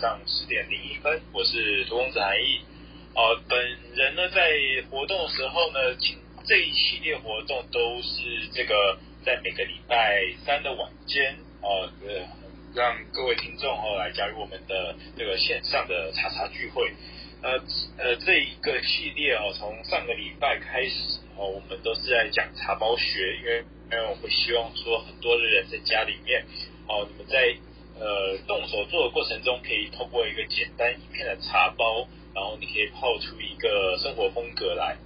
上十点零一分，我是荼公子韩毅。呃，本人呢在活动的时候呢，这一系列活动都是这个在每个礼拜三的晚间哦，呃，让各位听众哦来加入我们的这个线上的茶茶聚会。呃呃，这一个系列哦，从上个礼拜开始哦，我们都是在讲茶包学，因为因为我们希望说很多的人在家里面哦，你们在呃动手做的过程中，可以透过一个简单一片的茶包，然后你可以泡出一个生活风格来。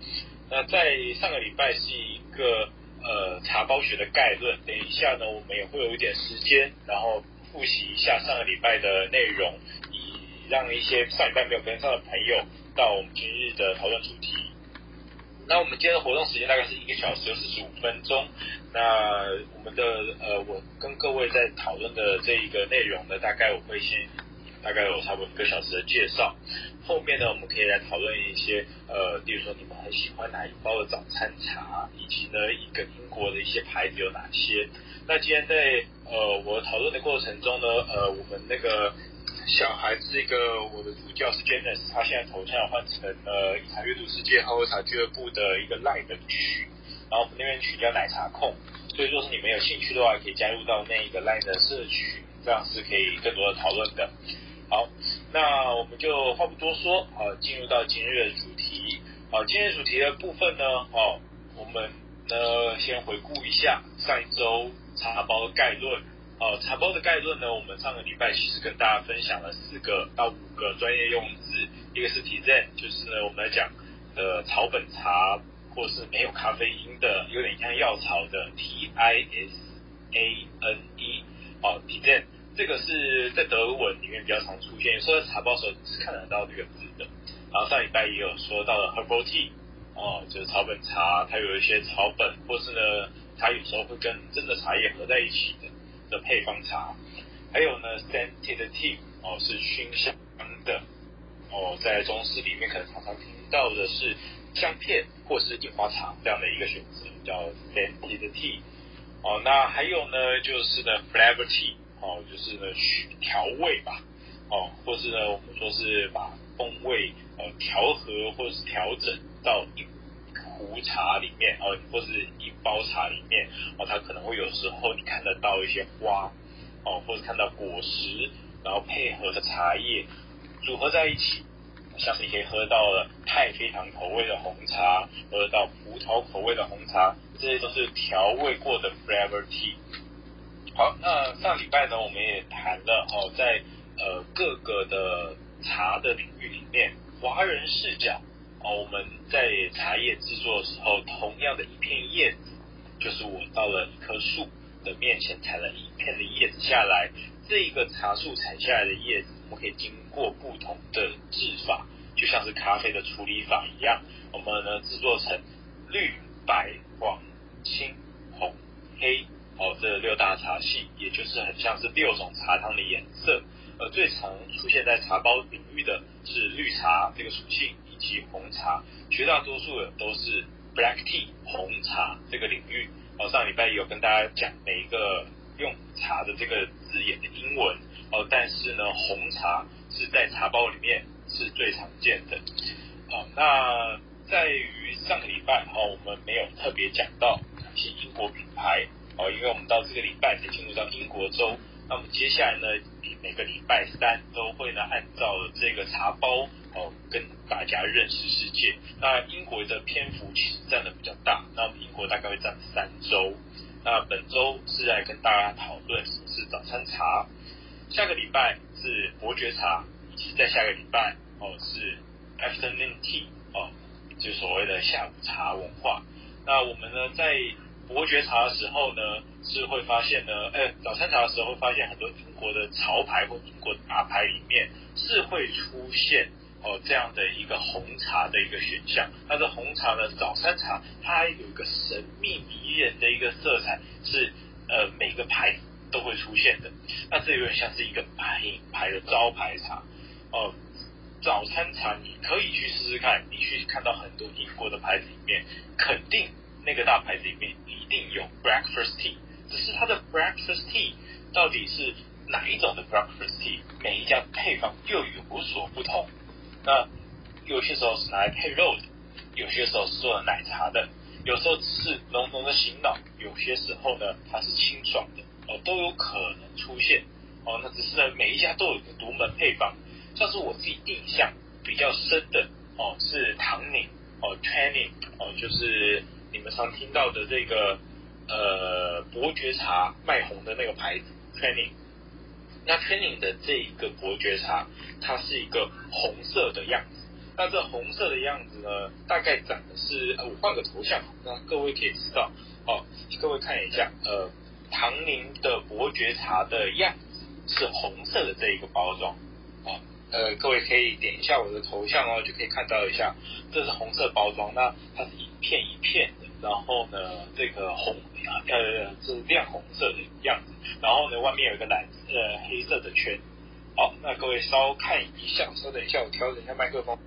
那在上个礼拜是一个呃茶包学的概论，等一下呢，我们也会有一点时间，然后复习一下上个礼拜的内容。以让一些上礼拜没有跟上的朋友到我们今日的讨论主题。那我们今天的活动时间大概是一个小时四十五分钟。那我们的呃，我跟各位在讨论的这一个内容呢，大概我会先大概有差不多一个小时的介绍。后面呢，我们可以来讨论一些呃，比如说你们很喜欢哪一包的早餐茶，以及呢一个英国的一些牌子有哪些。那今天在呃我讨论的过程中呢，呃，我们那个。小孩子，这个我的主教是 Janice，他现在头像换成了茶阅读世界喝喝茶俱乐部的一个 Line 的群，然后那边群叫奶茶控，所以说是你们有兴趣的话，可以加入到那一个 Line 的社群，这样是可以更多的讨论的。好，那我们就话不多说，好，进入到今日的主题。好，今日主题的部分呢，哦，我们呢先回顾一下上一周茶包的概论。哦，茶包的概论呢，我们上个礼拜其实跟大家分享了四个到五个专业用字，一个是 Tisane，就是呢我们来讲呃草本茶，或是没有咖啡因的，有点像药草的 T I S A N E，哦 t i s a n 这个是在德文里面比较常出现，有时候在茶包的时候是看得到这个字的。然后上礼拜也有说到了 Herbal Tea，哦，就是草本茶，它有一些草本，或是呢它有时候会跟真的茶叶合在一起的。的配方茶，还有呢，scented tea 哦，是熏香的哦，在中式里面可能常常听到的是香片或是印花茶这样的一个选择，叫 scented tea 哦。那还有呢，就是呢，flavor tea 哦，就是呢，调味吧哦，或是呢，我们说是把风味呃调和或是调整到一壶茶里面哦，或是一包茶里面哦，它可能会有时候你看得到一些花哦，或者看到果实，然后配合的茶叶组合在一起，像是你可以喝到了太妃糖口味的红茶，喝到葡萄口味的红茶，这些都是调味过的 flavor tea。好，那上礼拜呢，我们也谈了哦，在呃各个的茶的领域里面，华人视角哦。我们在茶叶制作的时候，同样的一片叶子，就是我到了一棵树的面前采了一片的叶子下来，这一个茶树采下来的叶子，我们可以经过不同的制法，就像是咖啡的处理法一样，我们呢制作成绿、白、黄、青、红、黑，哦，这六大茶系，也就是很像是六种茶汤的颜色，而最常出现在茶包领域的是绿茶这个属性。以及红茶，绝大多数的都是 black tea 红茶这个领域。哦，上礼拜有跟大家讲每一个用茶的这个字眼的英文。哦，但是呢，红茶是在茶包里面是最常见的。哦，那在于上个礼拜，哦，我们没有特别讲到哪些英国品牌。哦，因为我们到这个礼拜才进入到英国州。那我们接下来呢，每个礼拜三都会呢，按照这个茶包。哦，跟大家认识世界。那英国的篇幅其实占的比较大，那我们英国大概会占三周。那本周是来跟大家讨论什么是早餐茶，下个礼拜是伯爵茶，以及在下个礼拜哦是 afternoon tea 哦，就所谓的下午茶文化。那我们呢在伯爵茶的时候呢，是会发现呢，哎，早餐茶的时候会发现很多英国的潮牌或英国大牌里面是会出现。哦，这样的一个红茶的一个选项，那这红茶呢，早餐茶，它有一个神秘迷人的一个色彩，是呃每个牌都会出现的。那这有点像是一个品牌的招牌茶。哦，早餐茶你可以去试试看，你去看到很多英国的牌子里面，肯定那个大牌子里面一定有 breakfast tea，只是它的 breakfast tea 到底是哪一种的 breakfast tea，每一家配配方又有所不同。那有些时候是拿来配肉的，有些时候是做奶茶的，有时候只是浓浓的醒脑，有些时候呢它是清爽的哦，都有可能出现哦。那只是呢每一家都有一个独门配方，像是我自己印象比较深的哦是唐宁哦 Training 哦，就是你们常听到的这个呃伯爵茶卖红的那个牌子 Training。那 Training 的这一个伯爵茶，它是一个红色的样子。那这红色的样子呢，大概长的是，我换个头像，那各位可以知道，哦，各位看一下，呃，唐宁的伯爵茶的样子是红色的这一个包装，啊，呃，各位可以点一下我的头像哦，就可以看到一下，这是红色包装，那它是一片一片的，然后呢，这个红，呃，是亮红色的样子。然后呢，外面有一个蓝呃黑色的圈。好，那各位稍看一下，稍等一下，我调整一下麦克风。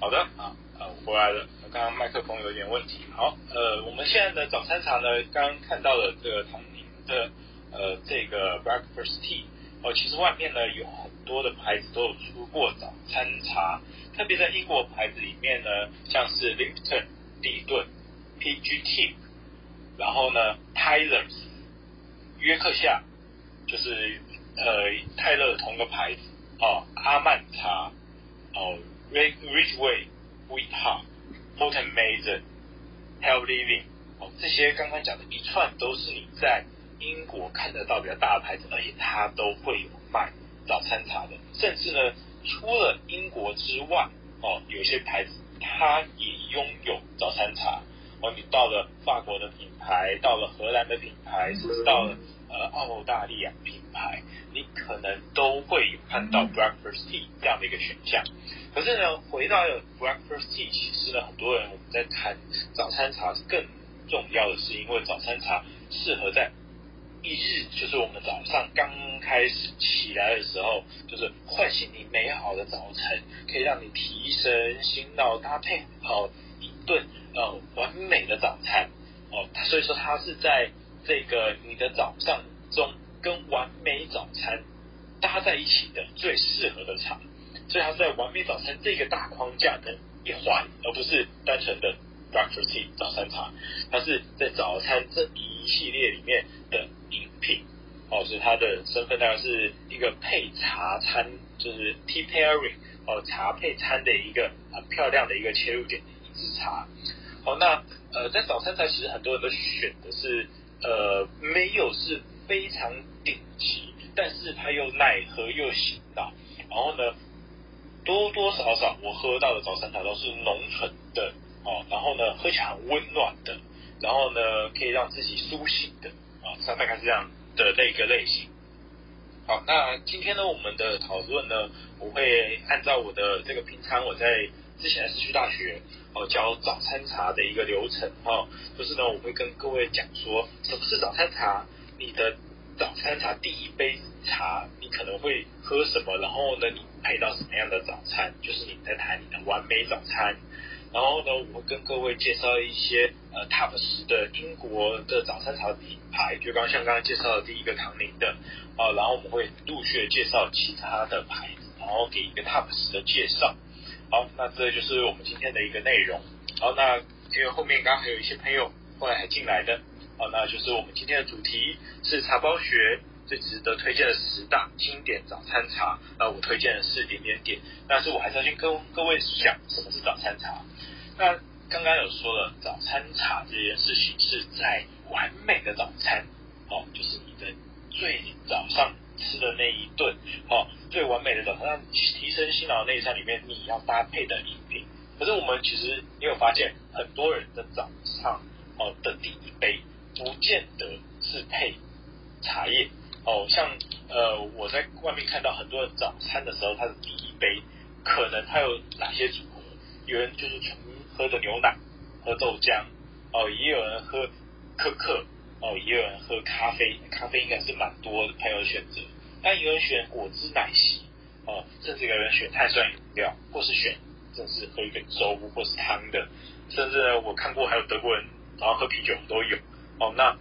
好的，啊啊，我回来了，刚刚麦克风有点问题。好，呃，我们现在的早餐茶呢，刚刚看到了这个唐宁的呃这个 breakfast tea，哦，其实外面呢有很。多的牌子都有出过早餐茶，特别在英国牌子里面呢，像是 Lipton、立顿、PGT，然后呢 Tyler's、约克夏，就是呃泰勒同个牌子哦，阿曼茶哦，Ridgeway、Wheathard、Fortnum Mason、Health Living 哦，这些刚刚讲的一串都是你在英国看得到比较大的牌子，而且它都会有卖。早餐茶的，甚至呢，除了英国之外，哦，有些牌子它也拥有早餐茶。哦，你到了法国的品牌，到了荷兰的品牌，甚至到了呃澳大利亚品牌，你可能都会有看到 breakfast tea 这样的一个选项。可是呢，回到 breakfast tea，其实呢，很多人我们在谈早餐茶更重要的是，因为早餐茶适合在一日就是我们早上刚开始起来的时候，就是唤醒你美好的早晨，可以让你提神醒脑，搭配好一顿呃完美的早餐哦。所以说它是在这个你的早上中跟完美早餐搭在一起的最适合的茶，所以它是在完美早餐这个大框架的一环，而不是单纯的 breakfast tea 早餐茶，它是在早餐这一系列里面的。饮品哦，所以它的身份大概是一个配茶餐，就是 tea pairing 哦，茶配餐的一个很漂亮的一个切入点一支茶。好，那呃，在早餐茶其实很多人都选的是呃，没有是非常顶级，但是它又耐喝又醒脑。然后呢，多多少少我喝到的早餐茶都是浓醇的哦，然后呢，喝起来很温暖的，然后呢，可以让自己苏醒的。啊，大概是这样的那个类型。好，那今天呢，我们的讨论呢，我会按照我的这个平常我在之前的市区大学哦教早餐茶的一个流程哈，就是呢，我会跟各位讲说什么是早餐茶，你的早餐茶第一杯茶你可能会喝什么，然后呢，你配到什么样的早餐，就是你在谈你的完美早餐。然后呢，我会跟各位介绍一些呃 Top 十的英国的早餐茶品牌，就刚像刚刚介绍的第一个唐宁的啊，然后我们会陆续介绍其他的牌子，然后给一个 Top 十的介绍。好，那这就是我们今天的一个内容。好，那因为后面刚刚还有一些朋友后来还进来的，好，那就是我们今天的主题是茶包学最值得推荐的十大经典早餐茶。那我推荐的是点点点，但是我还是要先跟各位讲什么是早餐茶。那刚刚有说了，早餐茶这件事情是在完美的早餐，哦，就是你的最早上吃的那一顿，哦，最完美的早餐，提神醒脑的那一餐里面，你要搭配的饮品。可是我们其实你有发现，很多人的早上哦的第一杯，不见得是配茶叶，哦，像呃我在外面看到很多人早餐的时候，他的第一杯可能他有哪些组合？有人就是纯喝的牛奶，喝豆浆，哦，也有人喝可可，哦，也有人喝咖啡，咖啡应该是蛮多的朋友选择。但有人选果汁奶昔，哦，甚至有人选碳酸饮料，或是选甚至喝一个粥或是汤的，甚至，我看过还有德国人然后喝啤酒都有。哦，那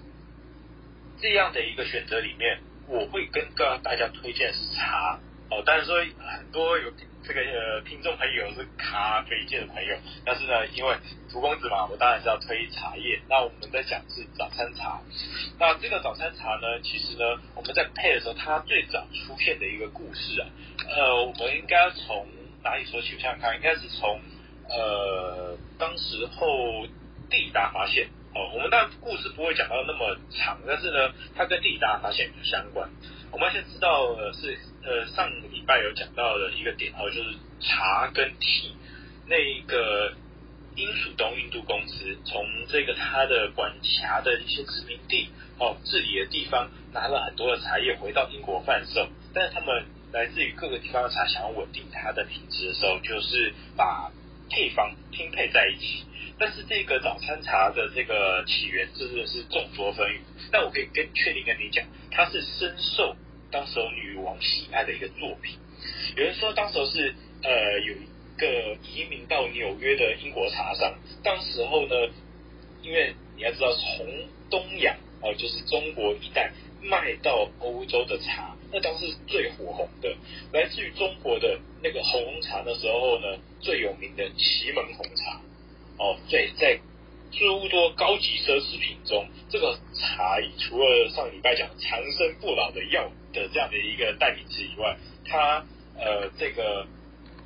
这样的一个选择里面，我会跟大家推荐是茶。哦，但是说很多有。这个呃，听众朋友是咖啡界的朋友，但是呢，因为涂公子嘛，我当然是要推茶叶。那我们在讲是早餐茶。那这个早餐茶呢，其实呢，我们在配的时候，它最早出现的一个故事啊，呃，我们应该从哪里说起？我想想看，应该是从呃，当时候地大发现。哦，我们当然故事不会讲到那么长，但是呢，它跟地大发现有相关。我们要先知道的是，呃，上个礼拜有讲到的一个点哦，就是茶跟 tea，那个英属东印度公司从这个它的管辖的一些殖民地哦，治理的地方拿了很多的茶叶回到英国贩售，但是他们来自于各个地方的茶想要稳定它的品质的时候，就是把配方拼配在一起。但是这个早餐茶的这个起源真的是众说纷纭，但我可以跟确定跟你讲，它是深受。当时候女王喜爱的一个作品，有人说当时候是呃有一个移民到纽约的英国茶商，当时候呢，因为你要知道从东洋哦、就是中国一带卖到欧洲的茶，那当时是最火红的，来自于中国的那个红茶的时候呢，最有名的祁门红茶哦，对，在。诸多高级奢侈品中，这个茶除了上礼拜讲长生不老的药的这样的一个代名词以外，它呃这个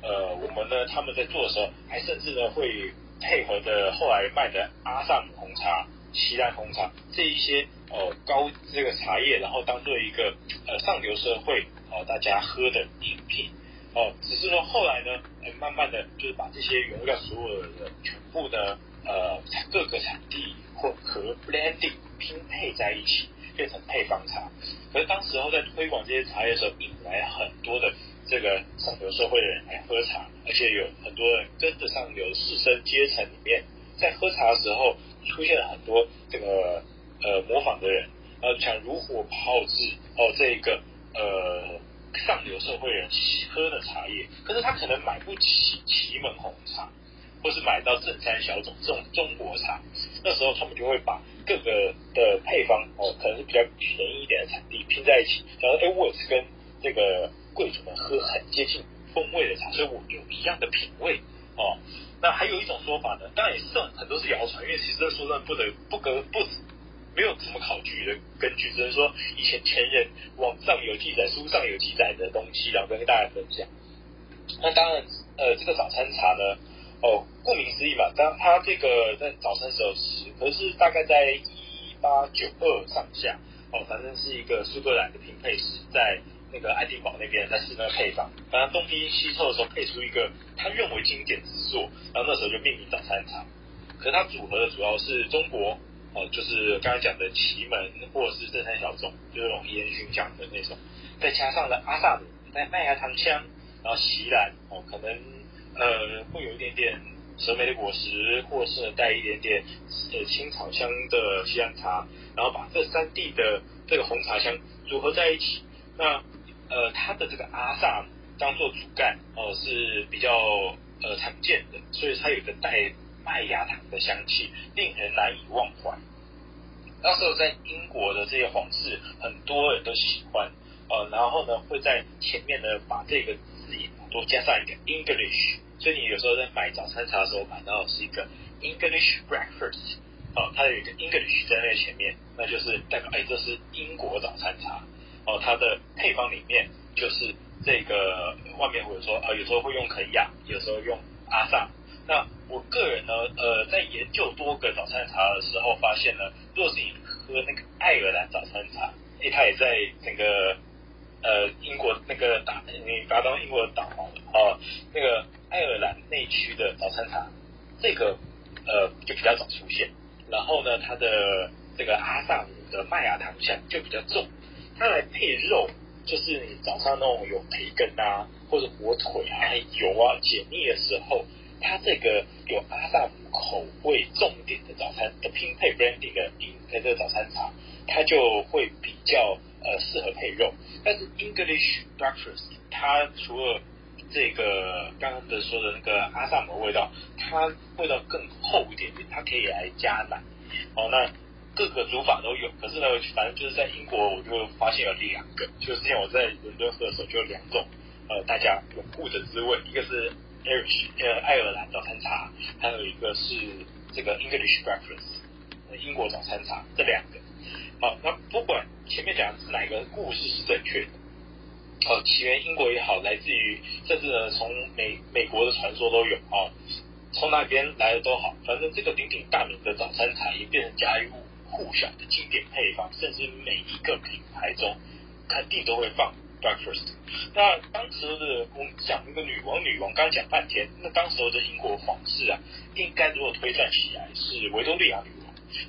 呃我们呢他们在做的时候，还甚至呢会配合着后来卖的阿萨姆红茶、锡兰红茶这一些呃高这个茶叶，然后当做一个呃上流社会哦、呃、大家喝的饮品哦、只是说后来呢，慢慢的就是把这些原料所有的全部呢。呃，各个产地混合 blending 拼配在一起，变成配方茶。可是当时候在推广这些茶叶的时候，引来很多的这个上流社会的人来喝茶，而且有很多人跟着上流士绅阶层里面，在喝茶的时候出现了很多这个呃模仿的人，呃，想如火炮制哦这一个呃上流社会人喝的茶叶，可是他可能买不起祁门红茶。或是买到正山小种这种中国茶，那时候他们就会把各个的配方哦，可能是比较便宜一点的产地拼在一起，想说哎，我也是跟这个贵族们喝很接近风味的茶，所以我有一样的品味哦。那还有一种说法呢，当然也是这种很多是谣传，因为其实这说真的不得不得不没有什么考据的根据，只能说以前前人网上有记载、书上有记载的东西，然后跟大家分享。那当然，呃，这个早餐茶呢。哦，顾名思义嘛，当它这个在早餐时候吃，可是大概在一八九二上下，哦，反正是一个苏格兰的拼配师在那个爱丁堡那边在试那个配方，反正东拼西凑的时候配出一个他认为经典之作，然后那时候就命名早餐茶。可是它组合的主要是中国，哦，就是刚才讲的祁门或者是正山小种，就是那种烟熏香的那种，再加上了阿萨姆带麦芽糖香，然后锡兰，哦，可能。呃，会有一点点蛇莓的果实，或是带一点点呃青草香的西洋茶，然后把这三地的这个红茶香组合在一起。那呃，它的这个阿萨当做主干哦、呃、是比较呃常见的，所以它有一个带麦芽糖的香气，令人难以忘怀。那时候在英国的这些皇室，很多人都喜欢呃，然后呢会在前面呢把这个字眼。多加上一个 English，所以你有时候在买早餐茶的时候买到的是一个 English breakfast，哦，它有一个 English 在那前面，那就是代表哎，这是英国早餐茶。哦，它的配方里面就是这个外面会有说啊、有时候会用肯亚，有时候用阿萨。那我个人呢，呃，在研究多个早餐茶的时候，发现呢，若是你喝那个爱尔兰早餐茶，哎，它也在整个。呃，英国那个打你把它当英国的岛好了啊，那个爱尔兰内区的早餐茶，这个呃就比较早出现。然后呢，它的这个阿萨姆的麦芽糖香就比较重，它来配肉，就是你早上那种有培根啊，或者火腿啊、油啊解腻的时候，它这个有阿萨姆口味重点的早餐的拼配 branding 的饮的这个早餐茶，它就会比较。呃，适合配肉，但是 English breakfast 它除了这个刚刚的说的那个阿萨姆味道，它味道更厚一点点，它可以来加奶。哦，那各个煮法都有，可是呢，反正就是在英国，我就发现有两个，就是之前我在伦敦喝的时候，就有两种呃大家有固的滋味，一个是 Irish 呃爱尔兰早餐茶，还有一个是这个 English breakfast 英国早餐茶，这两个。好，那不管前面讲的是哪一个故事是正确的。哦，起源英国也好，来自于甚至呢从美美国的传说都有哦，从哪边来的都好，反正这个鼎鼎大名的早餐茶也变成家喻户晓的经典配方，甚至每一个品牌中肯定都会放 breakfast。那当时的我们讲那个女王，女王刚讲半天，那当时候的英国皇室啊，应该如果推算起来是维多利亚女王。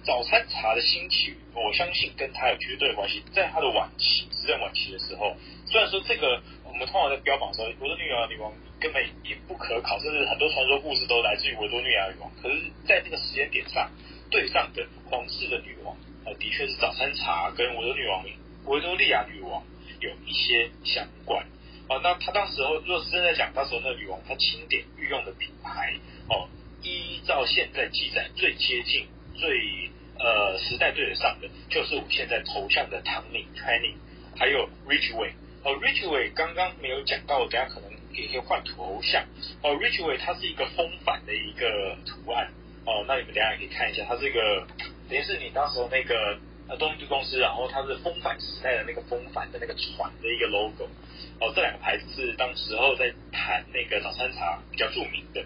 早餐茶的兴起，我相信跟她有绝对关系，在她的晚期，执政晚期的时候。虽然说这个我们通常在标榜说维多利亚女王根本也不可考，甚至很多传说故事都来自于维多利亚女王。可是，在这个时间点上，对上的皇室的女王，呃，的确是早餐茶跟维多利亚女王、维多利亚女王有一些相关。哦、那她当时候若是真的讲，当时候那女王她钦点御用的品牌，哦，依照现在记载最接近、最呃时代对得上的，就是我现在头像的唐宁 Twining 还有 Richway。哦，Richway 刚刚没有讲到，我等下可能也可以换头像。哦，Richway 它是一个风帆的一个图案。哦，那你们等下可以看一下，它是一个等于是你当时候那个呃东印度公司，然后它是风帆时代的那个风帆的那个船的一个 logo。哦，这两个牌子是当时候在谈那个早餐茶比较著名的。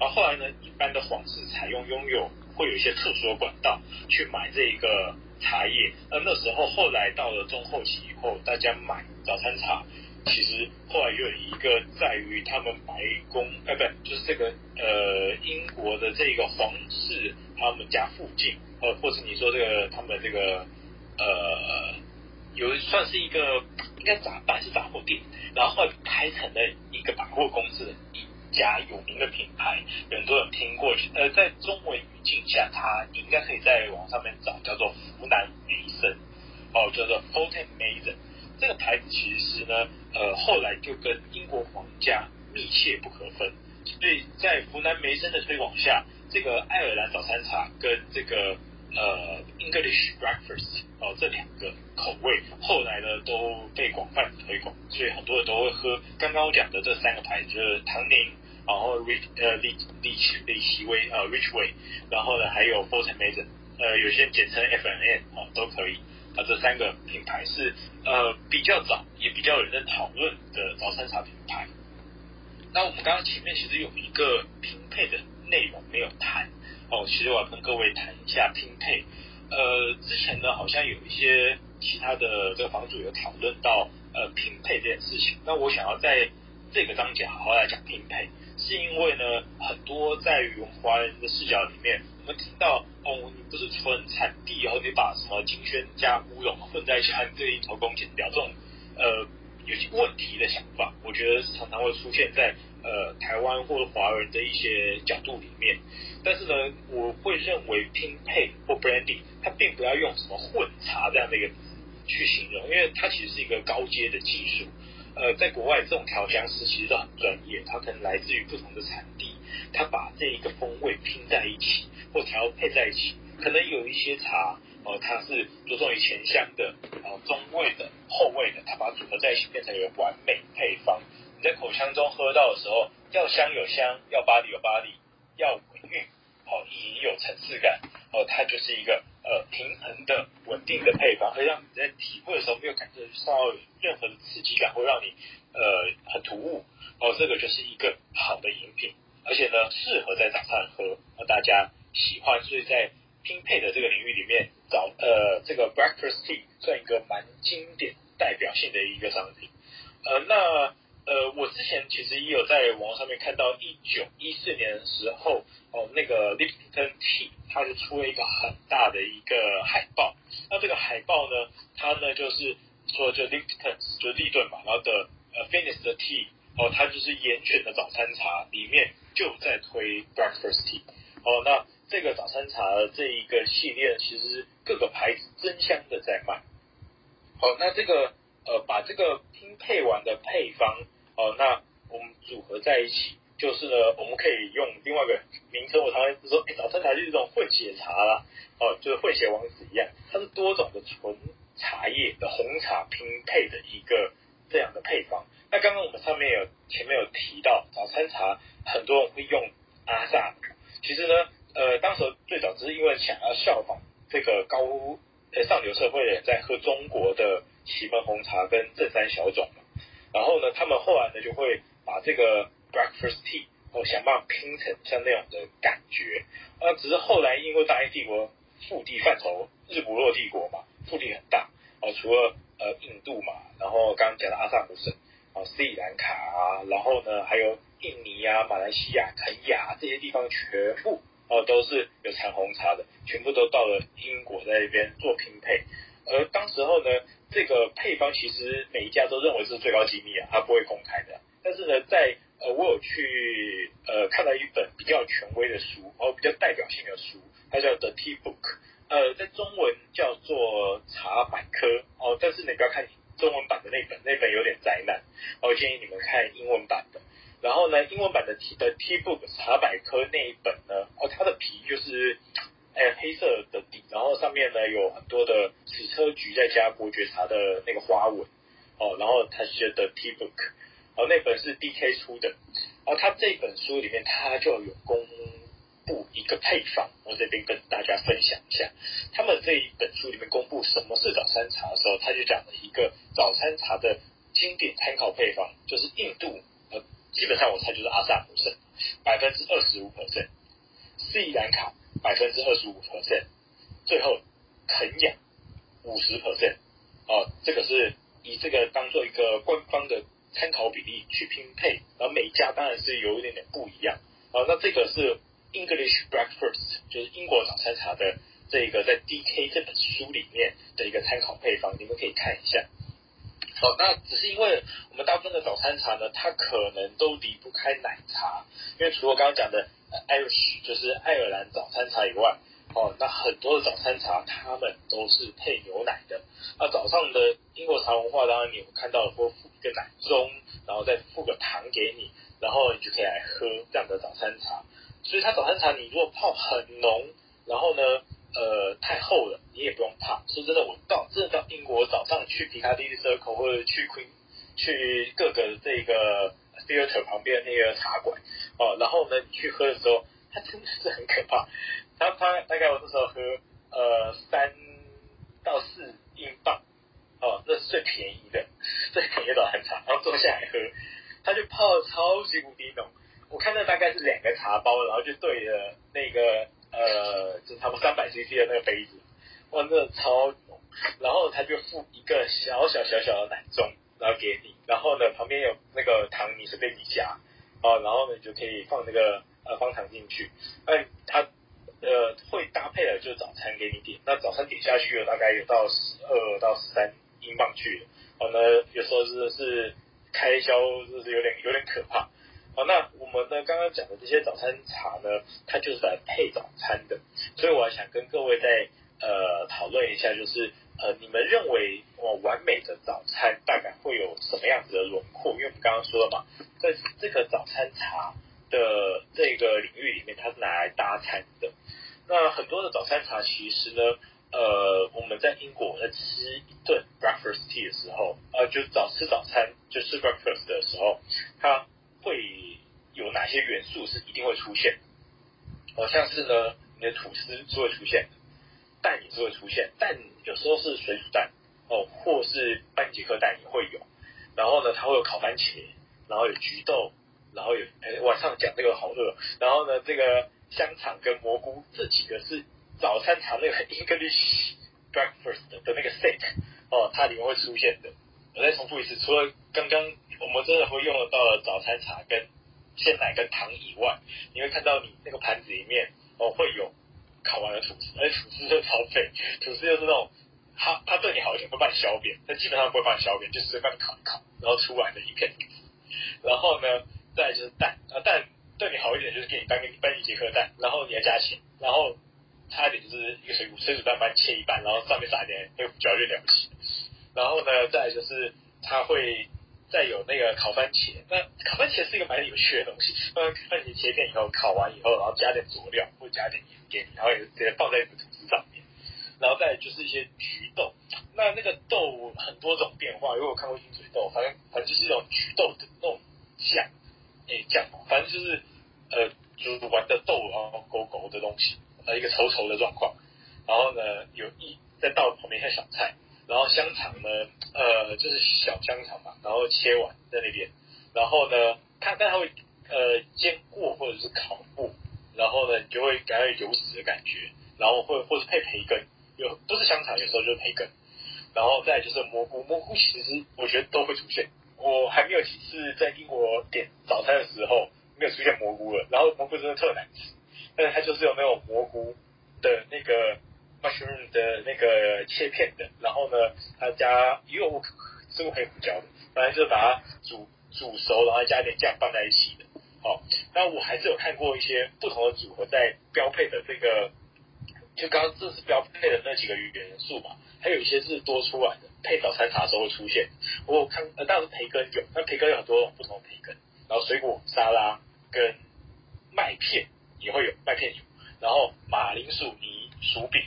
然后后来呢，一般的皇室采用拥有会有一些特殊管道去买这个。茶叶，那那时候后来到了中后期以后，大家买早餐茶，其实后来有一个在于他们白宫，哎，不，就是这个呃英国的这个皇室他们家附近，呃，或是你说这个他们这个呃有算是一个应该杂本来是杂货店，然后后来开成了一个百货公司的。家有名的品牌，很多人听过。呃，在中文语境下，它你应该可以在网上面找，叫做湖南梅森，哦，叫做 Fulton Mason。这个牌子其实呢，呃，后来就跟英国皇家密切不可分。所以在湖南梅森的推广下，这个爱尔兰早餐茶跟这个呃 English Breakfast 哦这两个口味，后来呢都被广泛推广，所以很多人都会喝。刚刚我讲的这三个牌子，就是唐宁。然后 Rich 呃李李奇李奇威呃 Richway，然后呢还有 Fort Mason 呃有些简称 F&N 哦都可以，啊这三个品牌是呃比较早也比较有人在讨论的早餐茶品牌。那我们刚刚前面其实有一个拼配的内容没有谈哦，其实我要跟各位谈一下拼配。呃之前呢好像有一些其他的这个房主有讨论到呃拼配这件事情，那我想要在这个章节好好来讲拼配。是因为呢，很多在于我们华人的视角里面，我们听到哦，你不是纯产地，然后你把什么金萱加乌龙混在一起，按这一头工钱掉这种呃有些问题的想法，我觉得常常会出现在呃台湾或者华人的一些角度里面。但是呢，我会认为拼配或 branding，它并不要用什么混茶这样的一个去形容，因为它其实是一个高阶的技术。呃，在国外这种调香师其实都很专业，他可能来自于不同的产地，他把这一个风味拼在一起或调配在一起，可能有一些茶，呃，它是着重于前香的，然后，中味的、后味的，它把它组合在一起变成一个完美配方。你在口腔中喝到的时候，要香有香，要巴黎有巴黎，要稳韵，好、呃，也有层次感，哦、它就是一个。呃，平衡的、稳定的配方，会让你在体会的时候没有感觉到任何的刺激感，会让你呃很突兀。哦，这个就是一个好的饮品，而且呢，适合在早餐喝，呃，大家喜欢。所以在拼配的这个领域里面，早呃这个 breakfast tea 算一个蛮经典、代表性的一个商品。呃，那。呃，我之前其实也有在网上面看到，一九一四年的时候，哦，那个 Lipton Tea 它就出了一个很大的一个海报。那这个海报呢，它呢就是说就 Lipton 就立顿嘛，然后的呃 Finest 的 Tea 哦，它就是严选的早餐茶，里面就在推 Breakfast Tea。哦，那这个早餐茶的这一个系列，其实各个牌子争相的在卖。好，那这个。呃，把这个拼配完的配方，哦，那我们组合在一起，就是呢，我们可以用另外一个名称，我常常说，哎，早餐茶就是这种混血茶啦，哦，就是混血王子一样，它是多种的纯茶叶的红茶拼配的一个这样的配方。那刚刚我们上面有前面有提到，早餐茶很多人会用阿萨姆，其实呢，呃，当时最早只是因为想要效仿这个高呃上流社会的人在喝中国的祁门红茶跟正山小种嘛，然后呢，他们后来呢就会把这个 breakfast tea 哦想办法拼成像那样的感觉，啊，只是后来因为大英帝国腹地范畴日不落帝国嘛，腹地很大哦，除了呃印度嘛，然后刚刚讲的阿萨姆省。啊，斯里兰卡啊，然后呢，还有印尼啊、马来西亚、肯亚这些地方，全部哦都是有产红茶的，全部都到了英国在那边做拼配。而当时候呢，这个配方其实每一家都认为是最高机密啊，它不会公开的。但是呢，在呃我有去呃看到一本比较权威的书，哦比较代表性的书，它叫 The Tea Book，呃，在中文叫做茶百科哦，但是你不要看。中文版的那本，那本有点灾难，我建议你们看英文版的。然后呢，英文版的 T 的 Tea Book 茶百科那一本呢，哦，它的皮就是，哎，黑色的底，然后上面呢有很多的矢车菊再加伯爵茶的那个花纹，哦，然后它写的 Tea Book，哦，那本是 DK 出的，哦，他这本书里面他就有公布。一个配方，我这边跟大家分享一下。他们这一本书里面公布什么是早餐茶的时候，他就讲了一个早餐茶的经典参考配方，就是印度，呃，基本上我猜就是阿萨姆省，百分之二十五 percent，斯里兰卡百分之二十五 percent，最后肯亚五十 percent，哦，这个是以这个当做一个官方的参考比例去拼配，然后每家当然是有一点点不一样，啊，那这个是。English breakfast 就是英国早餐茶的这个在 DK 这本书里面的一个参考配方，你们可以看一下。好，那只是因为我们大部分的早餐茶呢，它可能都离不开奶茶，因为除了刚刚讲的 Irish 就是爱尔兰早餐茶以外，哦，那很多的早餐茶他们都是配牛奶的。那早上的英国茶文化，当然你有看到会附一个奶盅，然后再附个糖给你，然后你就可以来喝这样的早餐茶。所以它早餐茶，你如果泡很浓，然后呢，呃，太厚了，你也不用怕。说真的，我到真的到英国早上去皮卡迪利 Circle 或者去 Queen，去各个这个 theater 旁边那个茶馆，哦，然后呢，你去喝的时候，它真的是很可怕。它它大概我那时候喝呃三到四英镑，哦，那是最便宜的，最便宜的早餐茶，然后坐下来喝，他就泡超级无敌浓。我看到大概是两个茶包，然后就对着那个呃，就差不多三百 CC 的那个杯子，哇，真的超浓。然后他就附一个小小小小的奶盅，然后给你，然后呢旁边有那个糖，你随便你加，哦，然后呢你就可以放那个呃方糖进去。那他呃会搭配的就是早餐给你点，那早餐点下去了大概有到十二到十三英镑去了，哦，那有时候是是开销就是有点有点可怕。好，那我们呢刚刚讲的这些早餐茶呢，它就是来配早餐的，所以我还想跟各位再呃讨论一下，就是呃你们认为哦完美的早餐大概会有什么样子的轮廓？因为我们刚刚说了嘛，在这个早餐茶的这个领域里面，它是拿来搭餐的。那很多的早餐茶其实呢，呃我们在英国在吃一顿 breakfast tea 的时候，呃就早吃早餐就吃 breakfast 的时候，它会有哪些元素是一定会出现？好像是呢，你的吐司是会出现的，蛋也是会出现，蛋有时候是水煮蛋哦，或是半捷克蛋也会有。然后呢，它会有烤番茄，然后有橘豆，然后有哎晚上讲这个好饿，然后呢，这个香肠跟蘑菇这几个是早餐茶那个 English breakfast 的那个 set 哦，它里面会出现的。我再重复一次，除了刚刚。我们真的会用得到的早餐茶跟鲜奶跟糖以外，你会看到你那个盘子里面哦会有烤完的吐司，而且吐司就超废，吐司就是那种他他对你好一点会帮你削扁，但基本上不会帮你削扁，就是帮你烤一烤，然后出来的一片吐司。然后呢，再就是蛋啊，蛋对你好一点就是给你当个半一节颗蛋，然后你要加钱，然后差一点就是一个水煮水煮蛋帮你切一半，然后上面撒一点黑胡椒就了不起。然后呢，再就是它会。再有那个烤番茄，那烤番茄是一个蛮有趣的东西。那番茄切片以后，烤完以后，然后加点佐料或加点盐给你，然后也直接放在吐司上面。然后再就是一些橘豆，那那个豆很多种变化，因为我看过鹰嘴豆，反正反正就是一种橘豆的那种酱，诶酱，反正就是呃煮完的豆然后勾勾的东西，呃一个稠稠的状况。然后呢，有一再倒旁边一些小菜。然后香肠呢，呃，就是小香肠嘛，然后切完在那边，然后呢，它但它会呃煎过或者是烤过，然后呢，你就会感觉油脂的感觉，然后会或者配培根，有都是香肠，有时候就是培根，然后再就是蘑菇，蘑菇其实我觉得都会出现，我还没有几次在英国点早餐的时候没有出现蘑菇了，然后蘑菇真的特难吃，但是它就是有那种蘑菇的那个。mushroom 的那个切片的，然后呢，它加因为我是不黑胡椒的，反正就是把它煮煮熟，然后加一点酱放在一起的。好、那我还是有看过一些不同的组合在标配的这个，就刚刚这是标配的那几个元素嘛，还有一些是多出来的，配早餐茶的时候会出现。我有看，呃，当然培根有，那培根有很多种不同的培根，然后水果沙拉跟麦片也会有，麦片油，然后马铃薯泥薯饼。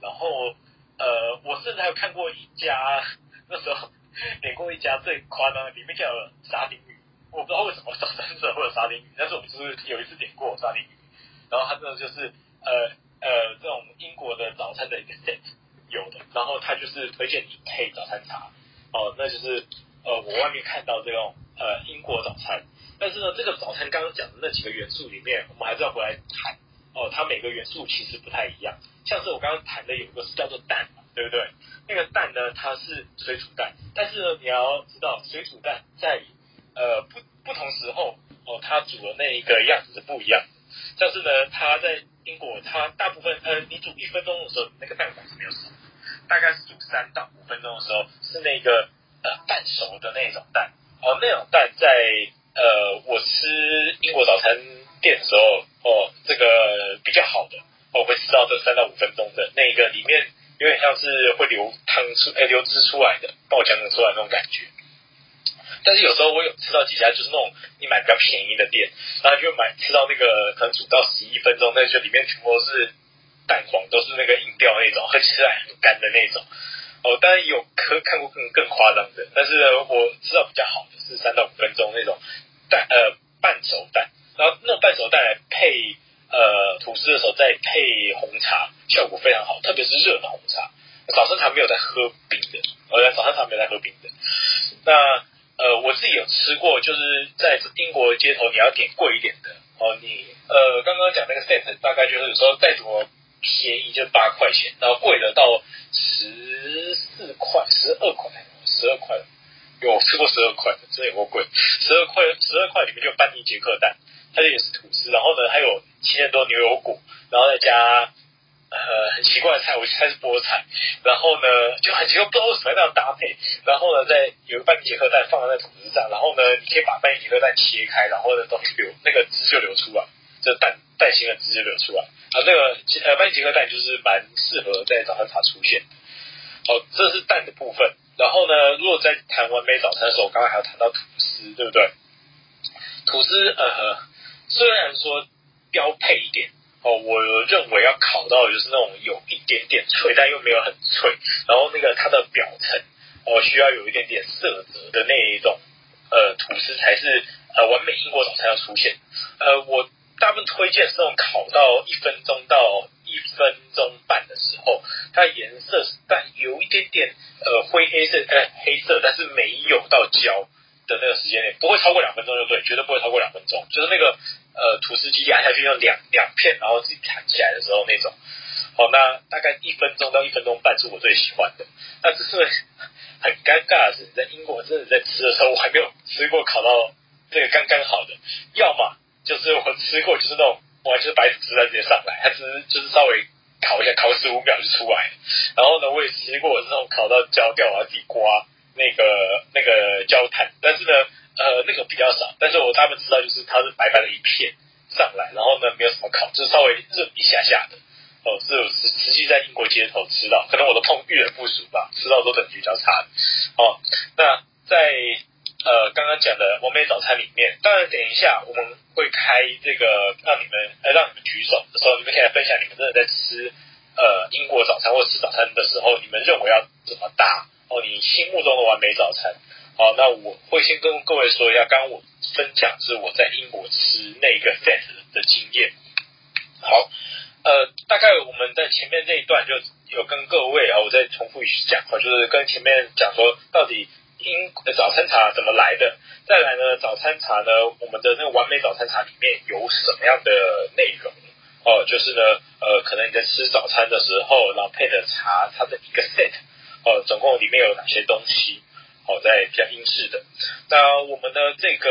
然后，呃，我甚至还有看过一家，那时候点过一家最夸张的，里面叫沙丁鱼，我不知道为什么早餐者会有沙丁鱼，但是我们是有一次点过沙丁鱼，然后它真的就是，呃呃，这种英国的早餐的一个 set 有的，然后它就是推荐你配早餐茶，哦，那就是，呃，我外面看到这种，呃，英国早餐，但是呢，这个早餐刚刚讲的那几个元素里面，我们还是要回来谈，哦，它每个元素其实不太一样。像是我刚刚谈的有一个是叫做蛋，对不对？那个蛋呢，它是水煮蛋，但是呢，你要知道水煮蛋在呃不不同时候哦，它煮的那一个样子是不一样的。像是呢，它在英国，它大部分呃，你煮一分钟的时候，那个蛋黄是没有熟，大概是煮三到五分钟的时候，是那个呃半熟的那种蛋。哦，那种蛋在呃我吃英国早餐店的时候，哦，这个比较好的。我会吃到这三到五分钟的那个里面有点像是会流汤出哎流汁出来的爆浆的出来那种感觉，但是有时候我有吃到几家就是那种你买比较便宜的店，然后就买吃到那个可能煮到十一分钟，那就里面全部都是蛋黄，都是那个硬掉那种，喝起来很干的那种。哦，当然有可看过更更夸张的，但是我知道比较好的是三到五分钟那种蛋呃半熟蛋，然后那种半熟蛋来配。呃，吐司的时候再配红茶，效果非常好，特别是热的红茶。早餐茶没有在喝冰的，呃，早餐茶没有在喝冰的。那呃，我自己有吃过，就是在英国街头，你要点贵一点的哦。你呃，刚刚讲那个 set 大概就是有时候再怎么便宜就八块钱，然后贵的到十四块、十二块、十二块。有吃过十二块的，真的有够贵。十二块，十二块里面就有班尼杰克蛋。它也是吐司，然后呢，还有七千多牛油果，然后再加呃很奇怪的菜，我猜是菠菜，然后呢就很奇怪，不知道为什么要这样搭配，然后呢再有个班尼杰克蛋放在那吐司上，然后呢你可以把班尼杰克蛋切开，然后呢东西流那个汁就流出来，这蛋蛋形的汁就流出来，啊那个呃班尼杰克蛋就是蛮适合在早餐茶出现。好，这是蛋的部分，然后呢如果在谈完美早餐的时候，我刚刚还有谈到吐司，对不对？吐司呃。虽然说标配一点哦，我认为要烤到就是那种有一点点脆，但又没有很脆，然后那个它的表层哦需要有一点点色泽的那一种呃吐司才是呃完美英国早餐要出现。呃，我大部分推荐是那种烤到一分钟到一分钟半的时候，它颜色是带有一点点呃灰黑色呃黑色，但是没有到焦。的那个时间内不会超过两分钟就对，绝对不会超过两分钟。就是那个呃吐司机压下去用两两片，然后自己弹起来的时候那种。好，那大概一分钟到一分钟半是我最喜欢的。那只是很尴尬的是，在英国真的在吃的时候，我还没有吃过烤到这个刚刚好的。要么就是我吃过就是那种我就是白纸直接上来，它只是就是稍微烤一下，烤十五秒就出来。然后呢，我也吃过这种烤到焦掉，啊自己刮。那个那个焦炭，但是呢，呃，那个比较少。但是我大部分知道就是它是白白的一片上来，然后呢没有什么烤，就是稍微热一下下的。哦，是有实实际在英国街头吃到，可能我的碰遇人不熟吧，吃到都等级比较差。哦，那在呃刚刚讲的完美早餐里面，当然等一下我们会开这个让你们呃让你们举手的时候，你们可以来分享你们真的在吃呃英国早餐或者吃早餐的时候，你们认为要怎么搭哦？你心目中的完美早餐。好，那我会先跟各位说一下，刚刚我分享是我在英国吃那个 set 的经验。好，呃，大概我们在前面这一段就有跟各位啊，我再重复一次讲，就是跟前面讲说到底英早餐茶怎么来的。再来呢，早餐茶呢，我们的那个完美早餐茶里面有什么样的内容？哦，就是呢，呃，可能你在吃早餐的时候，然后配的茶，它的一个 set，哦，总共里面有哪些东西？好，在比较英式的，那我们的这个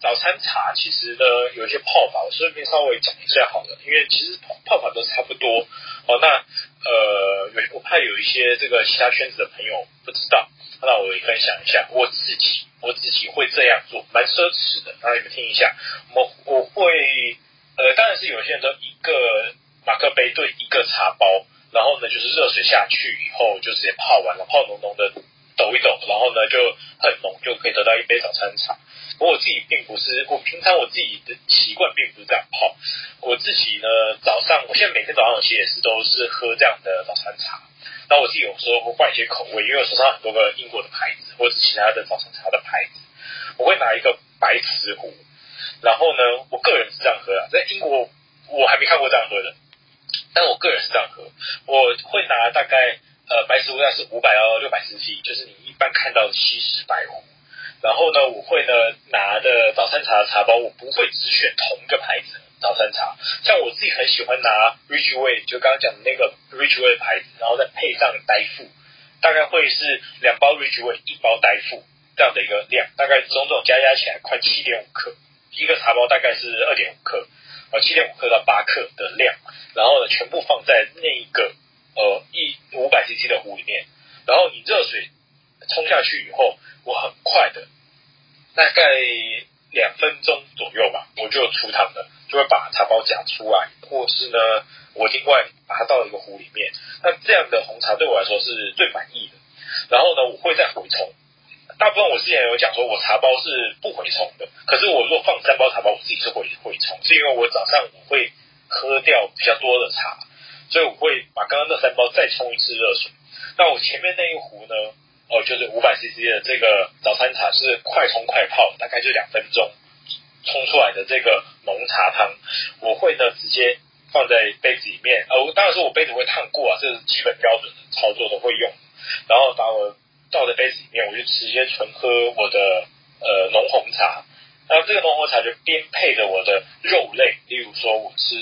早餐茶其实呢，有一些泡法，我顺便稍微讲一下好了，因为其实泡泡法都差不多。哦，那呃，有我怕有一些这个其他圈子的朋友不知道，那我也分享一下，我自己我自己会这样做，蛮奢侈的，让你们听一下。我我会呃，当然是有些人都一个马克杯兑一个茶包，然后呢就是热水下去以后就直接泡完了，泡浓浓的。抖一抖，然后呢就很浓，就可以得到一杯早餐茶。我自己并不是，我平常我自己的习惯并不是这样泡。我自己呢早上，我现在每天早上其实也是都是喝这样的早餐茶。那我自己有时候会换一些口味，因为我手上很多个英国的牌子或者是其他的早餐茶的牌子，我会拿一个白瓷壶。然后呢，我个人是这样喝的，在英国我还没看过这样喝的，但我个人是这样喝，我会拿大概。呃，白瓷壶大概是五百到六百 CC，就是你一般看到的西式白壶。然后呢，我会呢拿的早餐茶的茶包，我不会只选同一个牌子早餐茶。像我自己很喜欢拿 Ridgeway，就刚刚讲的那个 Ridgeway 的牌子，然后再配上呆富，大概会是两包 Ridgeway，一包代付这样的一个量，大概总总加加起来快七点五克，一个茶包大概是二点五克，呃，七点五克到八克的量，然后呢全部放在那一个。呃，一五百 CC 的壶里面，然后你热水冲下去以后，我很快的，大概两分钟左右吧，我就出汤了，就会把茶包夹出来，或是呢，我另外把它倒一个壶里面。那这样的红茶对我来说是最满意的。然后呢，我会再回冲。大部分我之前有讲说，我茶包是不回冲的。可是我如果放三包茶包，我自己是会回冲，是因为我早上我会喝掉比较多的茶。所以我会把刚刚那三包再冲一次热水。那我前面那一壶呢？哦，就是五百 CC 的这个早餐茶是快冲快泡，大概就两分钟冲出来的这个浓茶汤，我会呢直接放在杯子里面。哦，当然是我杯子会烫过啊，这是基本标准的操作都会用。然后把我倒在杯子里面，我就直接纯喝我的呃浓红茶。然后这个浓红茶就边配着我的肉类，例如说我吃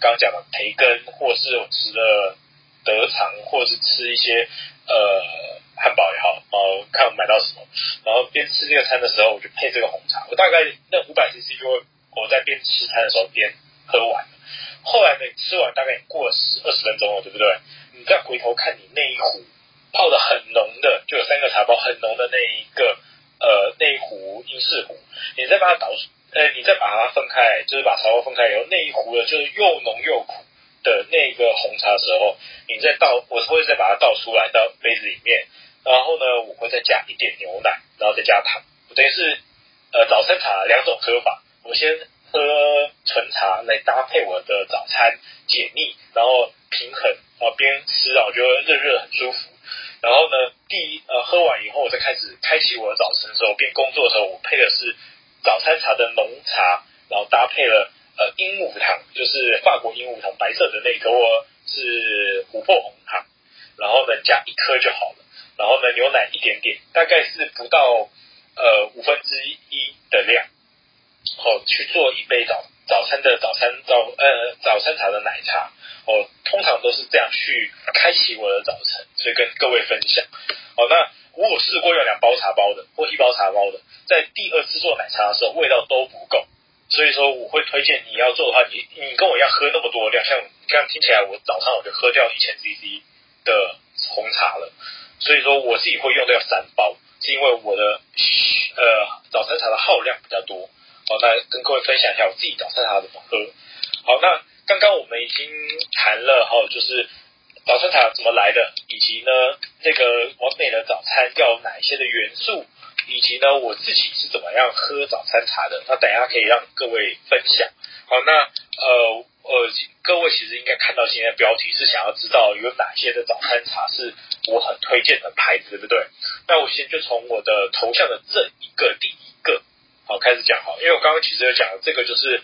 刚刚讲的培根，或是我吃了德肠，或是吃一些呃汉堡也好，呃看我买到什么，然后边吃这个餐的时候，我就配这个红茶。我大概那五百 CC 就会我在边吃餐的时候边喝完。后来呢，吃完大概过了十二十分钟了，对不对？你再回头看你那一壶泡的很浓的，就有三个茶包很浓的那一个。呃，那一壶英式壶，你再把它倒出，呃，你再把它分开，就是把茶包分开以后，那一壶的就是又浓又苦的那个红茶的时候，你再倒，我会再把它倒出来到杯子里面，然后呢，我会再加一点牛奶，然后再加糖，等于是呃早餐茶两种喝法，我先喝纯茶来搭配我的早餐解腻，然后平衡，然后边吃啊，我觉得热热很舒服。然后呢，第一呃喝完以后，我再开始开启我的早晨的时候，边工作的时候，我配的是早餐茶的浓茶，然后搭配了呃鹦鹉糖，就是法国鹦鹉糖白色的那颗，是琥珀红糖，然后呢加一颗就好了，然后呢牛奶一点点，大概是不到呃五分之一的量，哦去做一杯早早餐的早餐早呃早餐茶的奶茶。我通常都是这样去开启我的早晨，所以跟各位分享。哦，那我有试过用两包茶包的或一包茶包的，在第二次做奶茶的时候，味道都不够。所以说，我会推荐你要做的话，你你跟我一样喝那么多量，像刚刚听起来，我早上我就喝掉一千 CC 的红茶了。所以说，我自己会用掉三包，是因为我的呃早餐茶的耗量比较多。好，那跟各位分享一下我自己早餐茶怎么喝。好，那。刚刚我们已经谈了哈，就是早餐茶怎么来的，以及呢这个完美的早餐要哪些的元素，以及呢我自己是怎么样喝早餐茶的，那等一下可以让各位分享。好，那呃呃，各位其实应该看到今天的标题是想要知道有哪些的早餐茶是我很推荐的牌子，对不对？那我先就从我的头像的这一个第一个好开始讲好，因为我刚刚其实有讲这个就是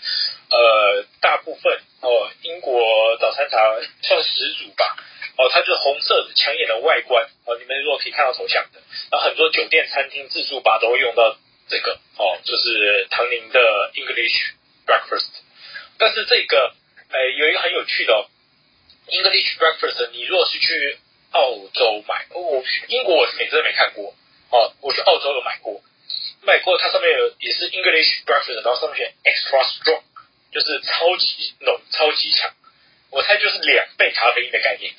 呃大部分哦英国早餐茶算始祖吧。哦，它就是红色的抢眼的外观哦，你们如果可以看到头像的，那很多酒店、餐厅自助吧都会用到这个哦，就是唐宁的 English Breakfast。但是这个诶有一个很有趣的，English Breakfast，你如果是去澳洲买，我英国我是每次都没看过哦，我去澳洲有买过，买过它上面有也是 English Breakfast，然后上面写 Extra Strong，就是超级浓、超级强，我猜就是两倍咖啡因的概念。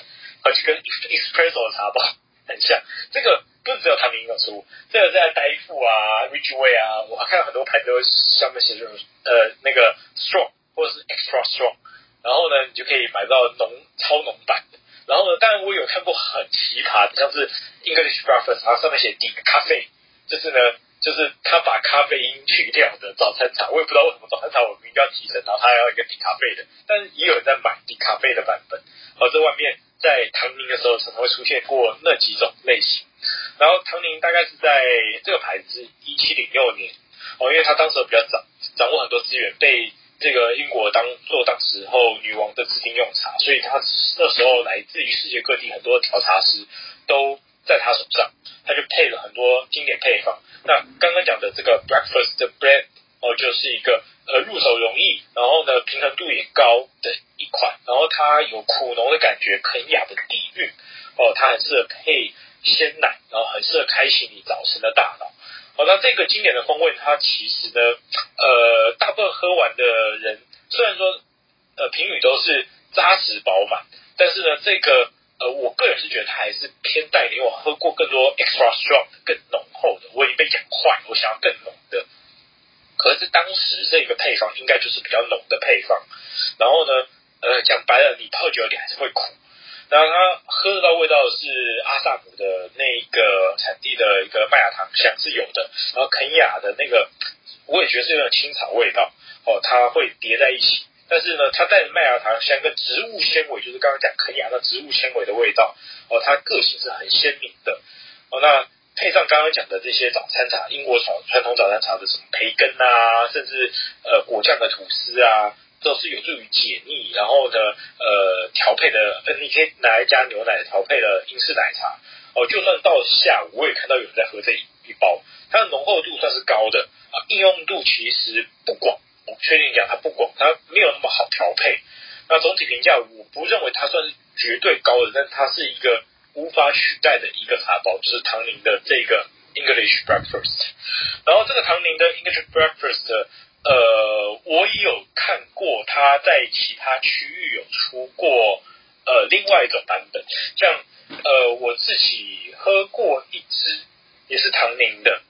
而且跟 Espresso 的茶包很像，这个不只有唐宁有出，这个在黛馥啊、Ridgeway 啊，我看到很多牌子都上面写这种呃那个 Strong 或者是 Extra Strong，然后呢，你就可以买到浓超浓版的。然后呢，当然我有看过很奇葩的，像是 English Breakfast，然后上面写 Decaf，就是呢，就是他把咖啡因去掉的早餐茶。我也不知道为什么早餐茶我明明要提神，然后他要一个 Decaf 的，但是也有人在买 Decaf 的版本，而这外面。在唐宁的时候，可能会出现过那几种类型。然后唐宁大概是在这个牌子一七零六年哦，因为他当时比较早，掌握很多资源，被这个英国当做当时候女王的指定用茶，所以他那时候来自于世界各地很多调茶师都在他手上，他就配了很多经典配方。那刚刚讲的这个 breakfast bread 哦，就是一个。呃，入手容易，然后呢，平衡度也高的一款，然后它有苦浓的感觉，肯亚的底蕴哦，它很适合配鲜奶，然后很适合开启你早晨的大脑。哦，那这个经典的风味，它其实呢，呃，大部分喝完的人，虽然说呃评语都是扎实饱满，但是呢，这个呃，我个人是觉得它还是偏淡，因为我喝过更多 extra strong 更浓厚的，我已经被养坏，我想要更浓的。可是当时这个配方应该就是比较浓的配方，然后呢，呃，讲白了，你泡久你还是会苦。然后它喝得到味道是阿萨姆的那一个产地的一个麦芽糖香是有的，然后肯亚的那个我也觉得是有点青草味道哦，它会叠在一起。但是呢，它带着麦芽糖香跟植物纤维，就是刚刚讲肯亚的植物纤维的味道哦，它个性是很鲜明的哦，那。配上刚刚讲的这些早餐茶，英国传传统早餐茶的什么培根啊，甚至呃果酱的吐司啊，都是有助于解腻。然后呢，呃调配的，呃你可以拿来加牛奶调配的英式奶茶。哦，就算到下午，我也看到有人在喝这一一包，它的浓厚度算是高的啊，应用度其实不广。我确定讲它不广，它没有那么好调配。那总体评价，我不认为它算是绝对高的，但它是一个。无法取代的一个茶包，就是唐宁的这个 English Breakfast。然后这个唐宁的 English Breakfast，呃，我也有看过，它在其他区域有出过呃另外一种版本，像呃我自己喝过一支，也是唐宁的。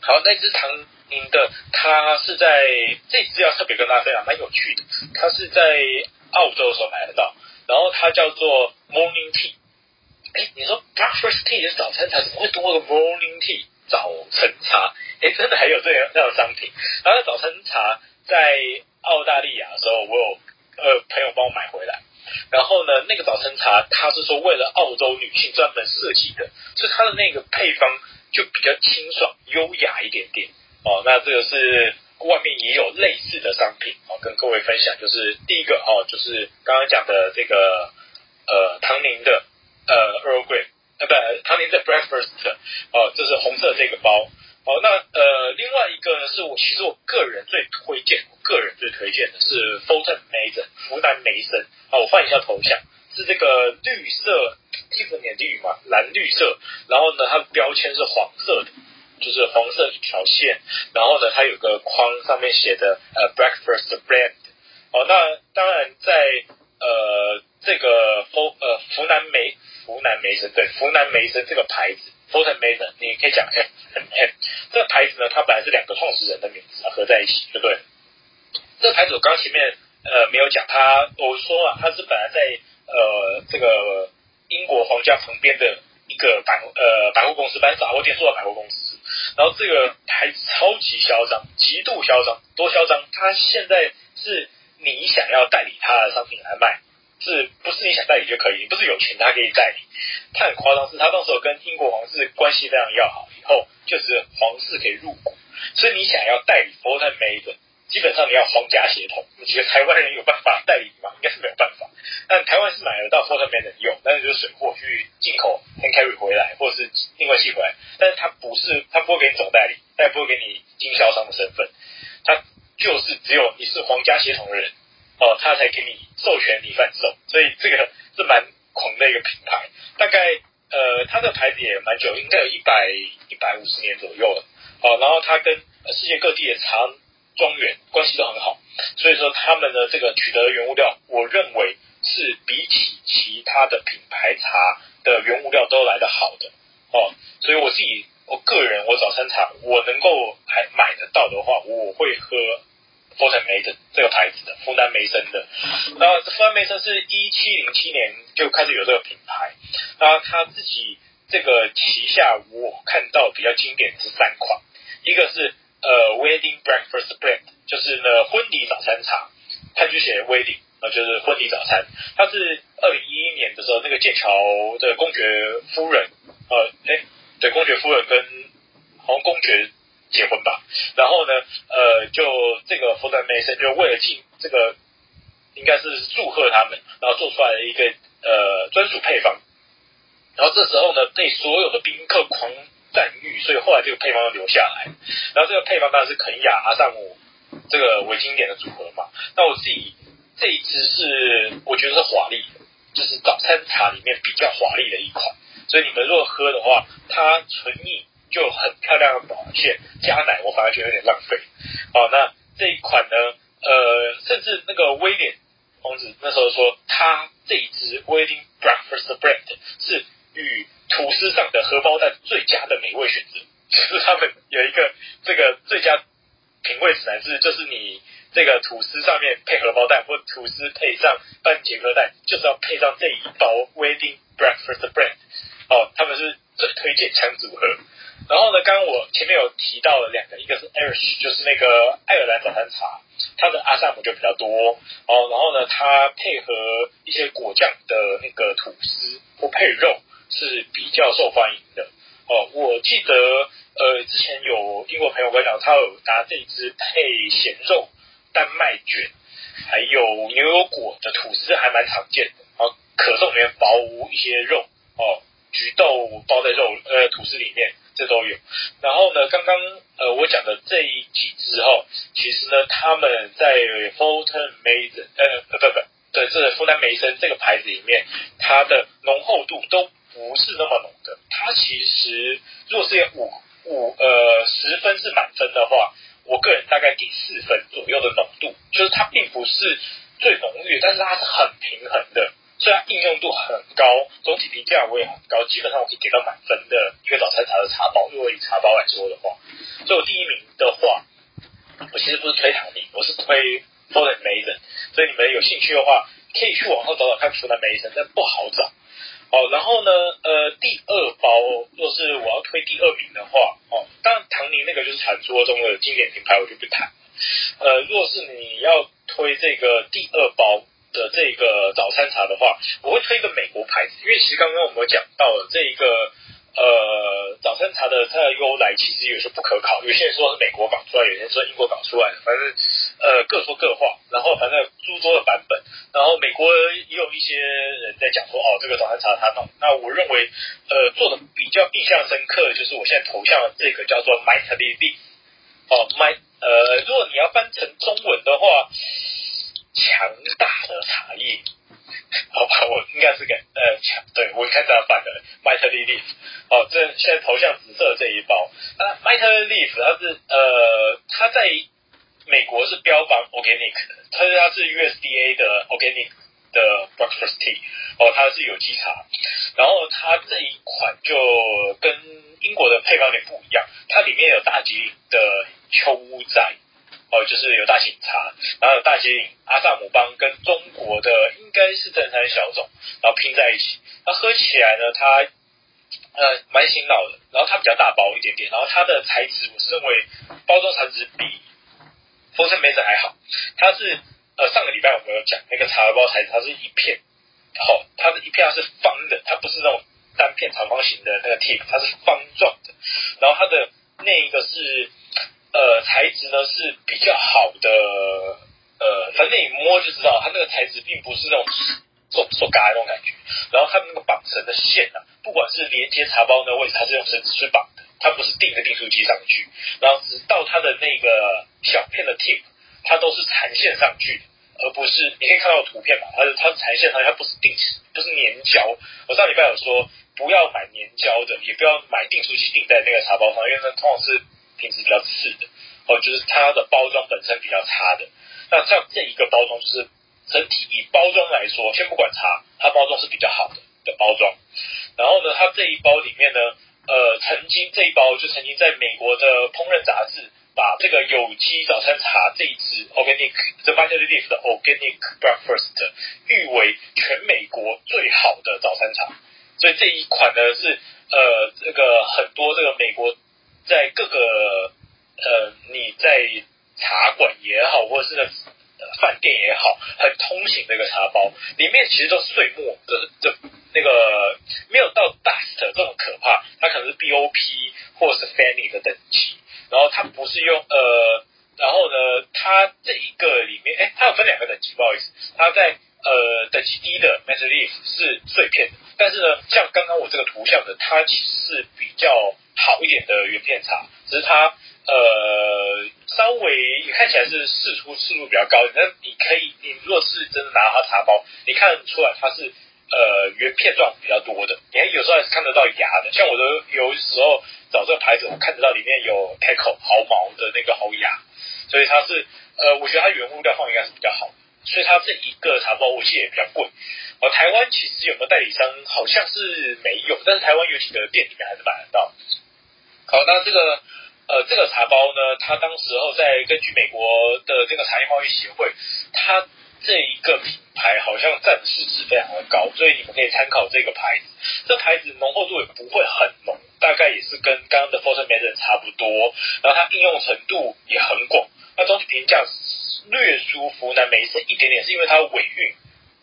好，那支唐宁的，它是在这支要特别跟大家分享，蛮有趣的。它是在澳洲的时候买得到，然后它叫做 Morning Tea。哎，你说 breakfast tea 是早餐茶，怎么会多个 morning tea 早晨茶？哎，真的还有这样这样的商品。然后早晨茶在澳大利亚的时候，我有呃朋友帮我买回来。然后呢，那个早晨茶他是说为了澳洲女性专门设计的，所以它的那个配方就比较清爽优雅一点点。哦，那这个是外面也有类似的商品哦，跟各位分享。就是第一个哦，就是刚刚讲的这个呃唐宁的。呃，Earl Grey，呃，不，唐宁的 Breakfast，哦，这是红色这个包，哦，那呃，另外一个呢，是我其实我个人最推荐，我个人最推荐的是 Fulton Mason，福南梅森，哦，我换一下头像，是这个绿色，Tiffany 绿嘛，蓝绿色，然后呢，它的标签是黄色的，就是黄色一条线，然后呢，它有个框上面写的呃 Breakfast Brand，哦，那当然在呃这个福呃福南梅。福南梅森，对，福南梅森这个牌子，Fulton Mason，你可以讲 F M M 这个牌子呢，它本来是两个创始人的名字合在一起，对不对？这个牌子我刚前面呃没有讲，它我说了，它是本来在呃这个英国皇家旁边的一个百呃百货公司，反正杂货店做的百货公司。然后这个牌子超级嚣张，极度嚣张，多嚣张？他现在是你想要代理他的商品来卖，是不是你想代理就可以？不是有钱他可以代理？他很夸张，是他当时跟英国皇室关系非常要好，以后就是皇室可以入股，所以你想要代理 Fulton Mason。基本上你要皇家血统，你觉得台湾人有办法代理吗？应该是没有办法。但台湾是买得到 Fulton Mason 用，但是就是水货去进口 hand carry 回来，或者是另外寄回来。但是他不是，他不会给你总代理，他也不会给你经销商的身份，他就是只有你是皇家血统的人哦，他才给你授权你贩售。所以这个是蛮狂的一个品牌，大概呃，他的牌子也蛮久，应该有一百一百五十年左右了。哦，然后他跟世界各地的茶。庄园关系都很好，所以说他们的这个取得的原物料，我认为是比起其他的品牌茶的原物料都来得好的哦。所以我自己我个人我早餐茶我能够还买得到的话，我会喝 Fulton Mason 这个牌子的富丹梅森的。那富丹梅森是一七零七年就开始有这个品牌，那他自己这个旗下我看到比较经典是三款，一个是。呃，Wedding Breakfast Blend 就是呢婚礼早餐茶，他就写 Wedding，呃，就是婚礼早餐。他是二零一一年的时候，那个剑桥的公爵夫人，呃，哎，对，公爵夫人跟好像公爵结婚吧。然后呢，呃，就这个 Fulton Mason 就为了庆这个，应该是祝贺他们，然后做出来的一个呃专属配方。然后这时候呢，被所有的宾客狂。赞誉，所以后来这个配方留下来。然后这个配方当然是肯亚阿萨姆这个为经典的组合嘛。那我自己这一支是我觉得是华丽，就是早餐茶里面比较华丽的一款。所以你们如果喝的话，它纯饮就很漂亮的表现，加奶我反而觉得有点浪费。好，那这一款呢，呃，甚至那个威廉王子那时候说，他这一支 Wedding Breakfast Blend 是与吐司上的荷包蛋最佳的美味选择，就是他们有一个这个最佳品味指南，是就是你这个吐司上面配荷包蛋，或吐司配上半截颗蛋，就是要配上这一包 Wedding Breakfast Blend 哦，他们是最推荐强组合。然后呢，刚刚我前面有提到了两个，一个是 Irish，就是那个爱尔兰早餐茶，它的阿萨姆就比较多哦。然后呢，它配合一些果酱的那个吐司或配肉。是比较受欢迎的哦。我记得呃，之前有英国朋友跟我讲，他有拿这一支配咸肉丹麦卷，还有牛油果的吐司，还蛮常见的。哦，可颂里面包一些肉哦，橘豆包在肉呃吐司里面，这都有。然后呢，刚刚呃我讲的这一几支哈，其实呢，他们在 Fulton Mason 呃不不不，对，这个富丹梅森这个牌子里面，它的浓厚度都。不是那么浓的，它其实如果是五五呃十分是满分的话，我个人大概给四分左右的浓度，就是它并不是最浓郁，但是它是很平衡的，所以它应用度很高，总体评价我也很高，基本上我可以给到满分的一个早餐茶的茶包。如果以茶包来说的话，所以我第一名的话，我其实不是推唐宁，我是推 Fulton Mason，所以你们有兴趣的话，可以去网上找找看 Fulton Mason，但不好找。哦，然后呢，呃，第二包，若是我要推第二名的话，哦，当然唐宁那个就是传说中的经典品牌，我就不谈。呃，若是你要推这个第二包的这个早餐茶的话，我会推一个美国牌子，因为其实刚刚我们有讲到了这一个。呃，早餐茶的它的由来其实也是不可考，有些人说是美国搞出来，有些人说英国搞出来的，反正呃各说各话。然后反正诸多的版本，然后美国也有一些人在讲说，哦，这个早餐茶他弄。那我认为，呃，做的比较印象深刻的就是我现在头像的这个叫做 Mighty Leaf 哦，My 呃，如果你要翻成中文的话，强大的茶叶。好吧，我应该是给呃强，对我看到反的 Mighty Leaf，哦，这现在头像紫色的这一包，那 Mighty Leaf 它是呃，它在美国是标榜 organic，它是它是 USDA 的 organic 的 breakfast tea，哦，它是有机茶，然后它这一款就跟英国的配方有点不一样，它里面有大吉的秋摘。哦，就是有大型茶，然后有大吉岭、阿萨姆邦跟中国的应该是正山小种，然后拼在一起。那喝起来呢，它呃，蛮醒脑的，然后它比较大包一点点，然后它的材质我是认为包装材质比 Folsom Prison 还好，它是呃上个礼拜我们有讲那个茶包材质，它是一片，好、哦，它的一片它是方的，它不是那种单片长方形的那个 tip，它是方状的，然后它的那一个是呃材质呢是比较好的，呃，反正你摸就知道，它那个材质并不是那种。做做嘎那种感觉，然后它那个绑绳的线啊，不管是连接茶包那个位置，它是用绳子去绑的，它不是钉在订书机上去，然后直到它的那个小片的 tip，它都是缠线上去的，而不是你可以看到图片嘛，它是它缠线上，它不是定，不是粘胶。我上礼拜有说，不要买粘胶的，也不要买订书机钉在那个茶包上，因为那通常是品质比较次的，哦，就是它的包装本身比较差的。那像这一个包装就是。整体以包装来说，先不管茶，它包装是比较好的的包装。然后呢，它这一包里面呢，呃，曾经这一包就曾经在美国的烹饪杂志把这个有机早餐茶这一支 Organic The v i t a l Leaf 的 Organic Breakfast 誉为全美国最好的早餐茶。所以这一款呢是呃这个很多这个美国在各个呃你在茶馆也好，或者是。饭店也好，很通行的一个茶包，里面其实都是碎末的，这那个没有到 dust 这么可怕，它可能是 BOP 或者是 Fanny 的等级，然后它不是用呃，然后呢，它这一个里面，哎，它有分两个等级，不好意思，它在呃等级低的 Master Leaf 是碎片，但是呢，像刚刚我这个图像的，它其实是比较好一点的原片茶，只是它。呃，稍微看起来是释出次数比较高，但你可以，你若是真的拿它茶包，你看出来它是呃原片状比较多的，你还有时候还是看得到芽的，像我的有时候找这个牌子，我看得到里面有 c a c o 毫毛的那个毫芽，所以它是呃，我觉得它原物料放应该是比较好，所以它这一个茶包我记得也比较贵。呃，台湾其实有没有代理商好像是没有，但是台湾有几个店里面还是买得到。好，那这个。呃，这个茶包呢，它当时候在根据美国的这个茶叶贸易协会，它这一个品牌好像占市值非常的高，所以你们可以参考这个牌子。这牌子浓厚度也不会很浓，大概也是跟刚刚的 Folsom Prison 差不多。然后它应用程度也很广，那总体评价略输湖南梅森一点点，是因为它的尾韵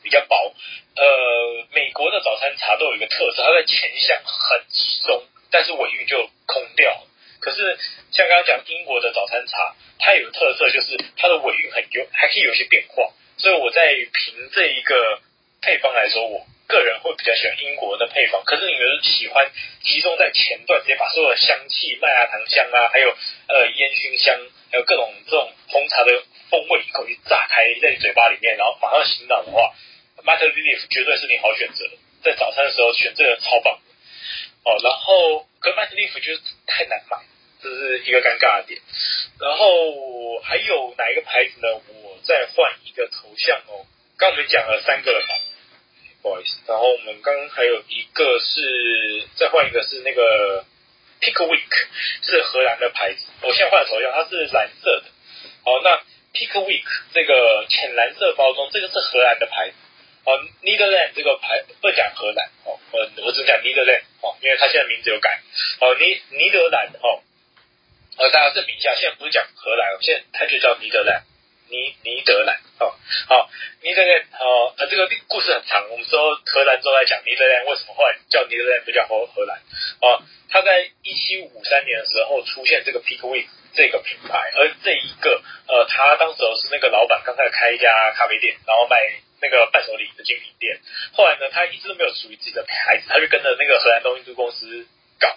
比较薄。呃，美国的早餐茶都有一个特色，它的前香很集中，但是尾韵就空掉。可是像刚刚讲英国的早餐茶，它有个特色就是它的尾韵很优，还可以有些变化。所以我在评这一个配方来说，我个人会比较喜欢英国的配方。可是你们喜欢集中在前段，直接把所有的香气、麦芽糖香啊，还有呃烟熏香，还有各种这种红茶的风味一口气炸开在你嘴巴里面，然后马上醒脑的话，Matter Leaf 绝对是你好选择。在早餐的时候选这个超棒的哦。然后可 Master Leaf 就是太难买。这是一个尴尬的点，然后还有哪一个牌子呢？我再换一个头像哦。刚我们讲了三个了嘛，不好意思。然后我们刚刚还有一个是再换一个是那个 Pickwick，是荷兰的牌子。我现在换了头像，它是蓝色的。好，那 Pick Week 这个浅蓝色包装，这个是荷兰的牌子。哦，Netherland 这个牌不讲荷兰哦，我我只讲 Netherland 哦，因为它现在名字有改。哦，尼尼德兰哦。呃，大家证明一下，现在不是讲荷兰，现在它就叫尼德兰，尼尼德兰，哦，好，尼德兰，哦，呃，这个故事很长，我们说荷兰之后再讲尼德兰为什么后来叫尼德兰，不叫荷荷兰，哦，他在一七五三年的时候出现这个 Pick Week 这个品牌，而这一个，呃，他当时候是那个老板刚开始开一家咖啡店，然后卖那个伴手礼的精品店，后来呢，他一直都没有属于自己的牌子，他就跟着那个荷兰东印度公司。搞，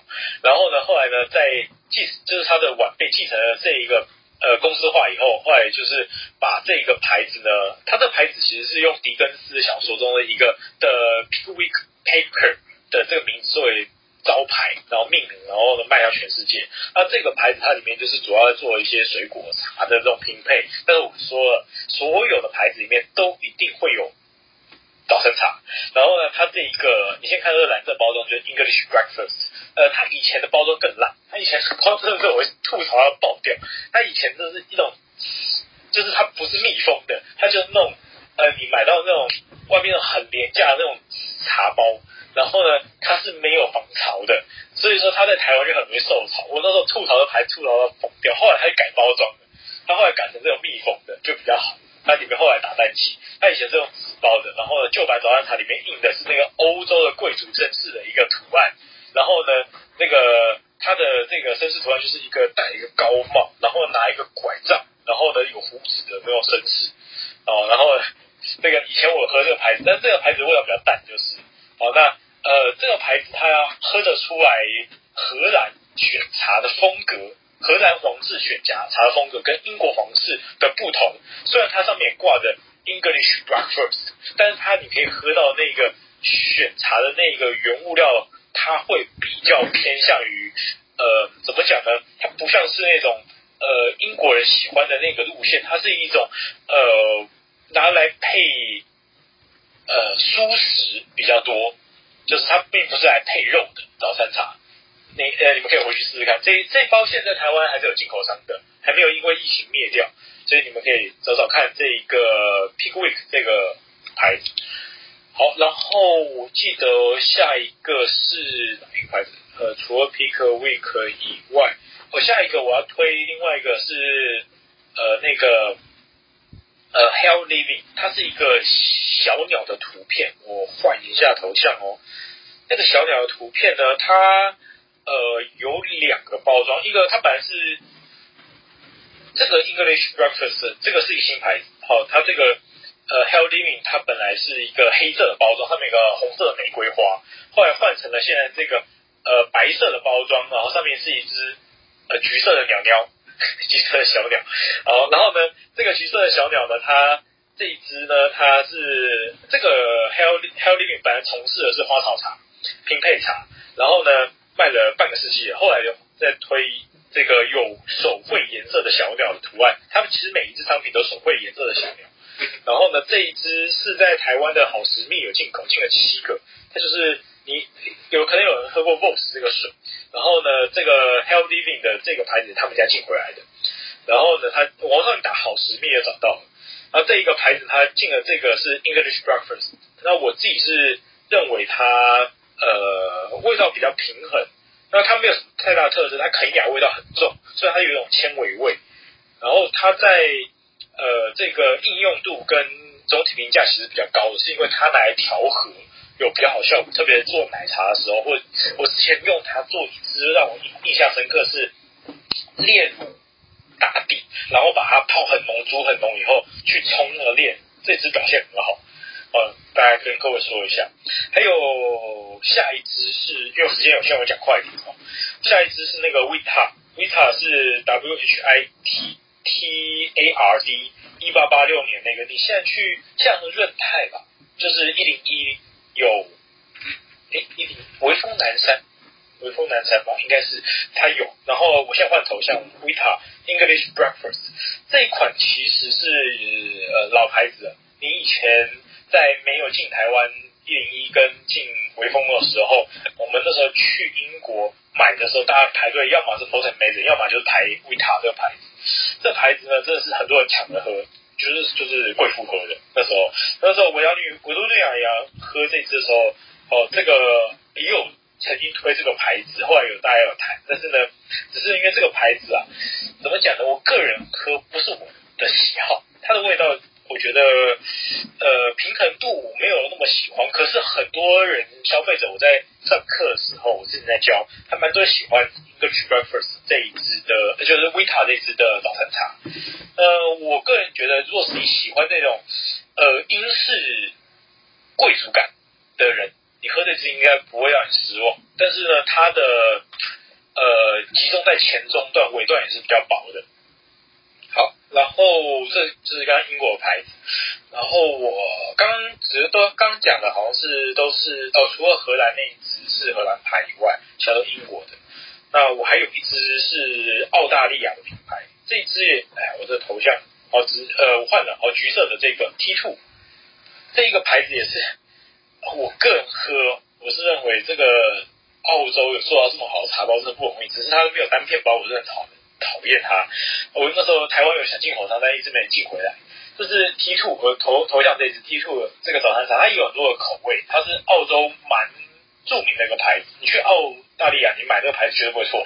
然后呢，后来呢，在继就是他的晚辈继承了这一个呃公司化以后，后来就是把这个牌子呢，他的牌子其实是用狄更斯小说中的一个的 Pickwick Paper 的这个名字作为招牌，然后命名，然后呢卖到全世界。那这个牌子它里面就是主要做一些水果茶的这种拼配，但是我说了，所有的牌子里面都一定会有。早餐茶，然后呢，它这一个，你先看这个蓝色包装，就是 English Breakfast。呃，它以前的包装更烂，它以前包装的时候我会吐槽要爆掉。它以前这是一种，就是它不是密封的，它就是那种，呃，你买到那种外面很廉价的那种茶包，然后呢，它是没有防潮的，所以说它在台湾就很容易受潮。我那时候吐槽的牌吐槽到疯掉，后来它改包装了，它后来改成这种密封的，就比较好。它里面后来打蛋器，它以前是用纸包的，然后呢，旧版早餐茶里面印的是那个欧洲的贵族绅士的一个图案，然后呢，那个它的这个绅士图案就是一个戴一个高帽，然后拿一个拐杖，然后呢有胡子的那种绅士，哦，然后那个以前我喝这个牌子，但这个牌子味道比较淡，就是，哦，那呃这个牌子它要喝得出来荷兰选茶的风格。荷兰皇室选茶茶的风格跟英国皇室的不同，虽然它上面挂着 English Breakfast，但是它你可以喝到那个选茶的那个原物料，它会比较偏向于呃怎么讲呢？它不像是那种呃英国人喜欢的那个路线，它是一种呃拿来配呃蔬食比较多，就是它并不是来配肉的早餐茶。你呃，你们可以回去试试看。这这包现在台湾还是有进口商的，还没有因为疫情灭掉，所以你们可以找找看这一个 Pickwick 这个牌子。好，然后我记得下一个是哪一牌子？呃，除了 Pickwick 以外，我、下一个我要推另外一个是呃那个呃 Hell Living，它是一个小鸟的图片。我换一下头像哦，那个小鸟的图片呢，它。呃，有两个包装，一个它本来是这个 English Breakfast，这个是一个新牌子，好、哦，它这个呃 Hell Living 它本来是一个黑色的包装，上面有个红色的玫瑰花，后来换成了现在这个呃白色的包装，然后上面是一只呃橘色的鸟鸟，橘色的小鸟，好，然后呢，这个橘色的小鸟呢，它这一只呢，它是这个 Hell Hell Living 本来从事的是花草茶、拼配茶，然后呢。卖了半个世纪，后来又在推这个有手绘颜色的小鸟的图案。他们其实每一只商品都手绘颜色的小鸟。然后呢，这一只是在台湾的好时蜜有进口，进了七个。它就是你有可能有人喝过 Voss 这个水，然后呢，这个 Hell Living 的这个牌子他们家进回来的。然后呢，他网上打好食蜜也找到了。然后这一个牌子他进了这个是 English Breakfast。那我自己是认为它。呃，味道比较平衡，那它没有太大特色，它肯亚味道很重，所以它有一种纤维味。然后它在呃这个应用度跟总体评价其实比较高的，是因为它拿来调和有比较好效果，特别做奶茶的时候，或我之前用它做一支让我印印象深刻是炼打底，然后把它泡很浓、煮很浓以后去冲那个炼，这支表现很好。呃，大概跟各位说一下，还有下一支是，因为时间有限，我讲快一点哦。下一支是那个 Vita，Vita 是 W H I T T A R D，一八八六年那个，你现在去像润泰吧，就是一零一有，哎，一零微风南山，微风南山吧，应该是它有。然后我现在换头像，Vita English Breakfast 这一款其实是呃老牌子了，你以前。在没有进台湾一零一跟进微风的时候，我们那时候去英国买的时候，大家排队，要么是 Fortnum & Mason，要么就是排维塔这个牌子。这牌子呢，真的是很多人抢着喝，就是就是贵妇喝的。那时候，那时候维多利维多利亚洋喝这支的时候，哦，这个也有曾经推这个牌子，后来有大家有谈，但是呢，只是因为这个牌子啊，怎么讲呢？我个人喝不是我的喜好，它的味道。我觉得，呃，平衡度没有那么喜欢。可是很多人消费者，我在上课的时候，我自己在教，还蛮多喜欢 English Breakfast 这一支的，就是 Vita 这支的早餐茶。呃，我个人觉得，如果是你喜欢那种呃英式贵族感的人，你喝这支应该不会让你失望。但是呢，它的呃集中在前中段，尾段也是比较薄的。这这是刚英国的牌子，然后我刚只都刚讲的，好像是都是哦，除了荷兰那一支是荷兰牌以外，其他都英国的。那我还有一支是澳大利亚的品牌，这一支哎，我的头像哦，只呃我换了哦，橘色的这个 T Two，这一个牌子也是我个人喝，我是认为这个澳洲有做到这么好的茶包真的不容易，只是它没有单片包，我是很讨厌。讨厌它！我那时候台湾有想进口它，但一直没进回来。就是 T two 和头头像这只 T two 这个早餐茶，它有很多的口味，它是澳洲蛮著名的一个牌子。你去澳大利亚，你买这个牌子绝对不会错。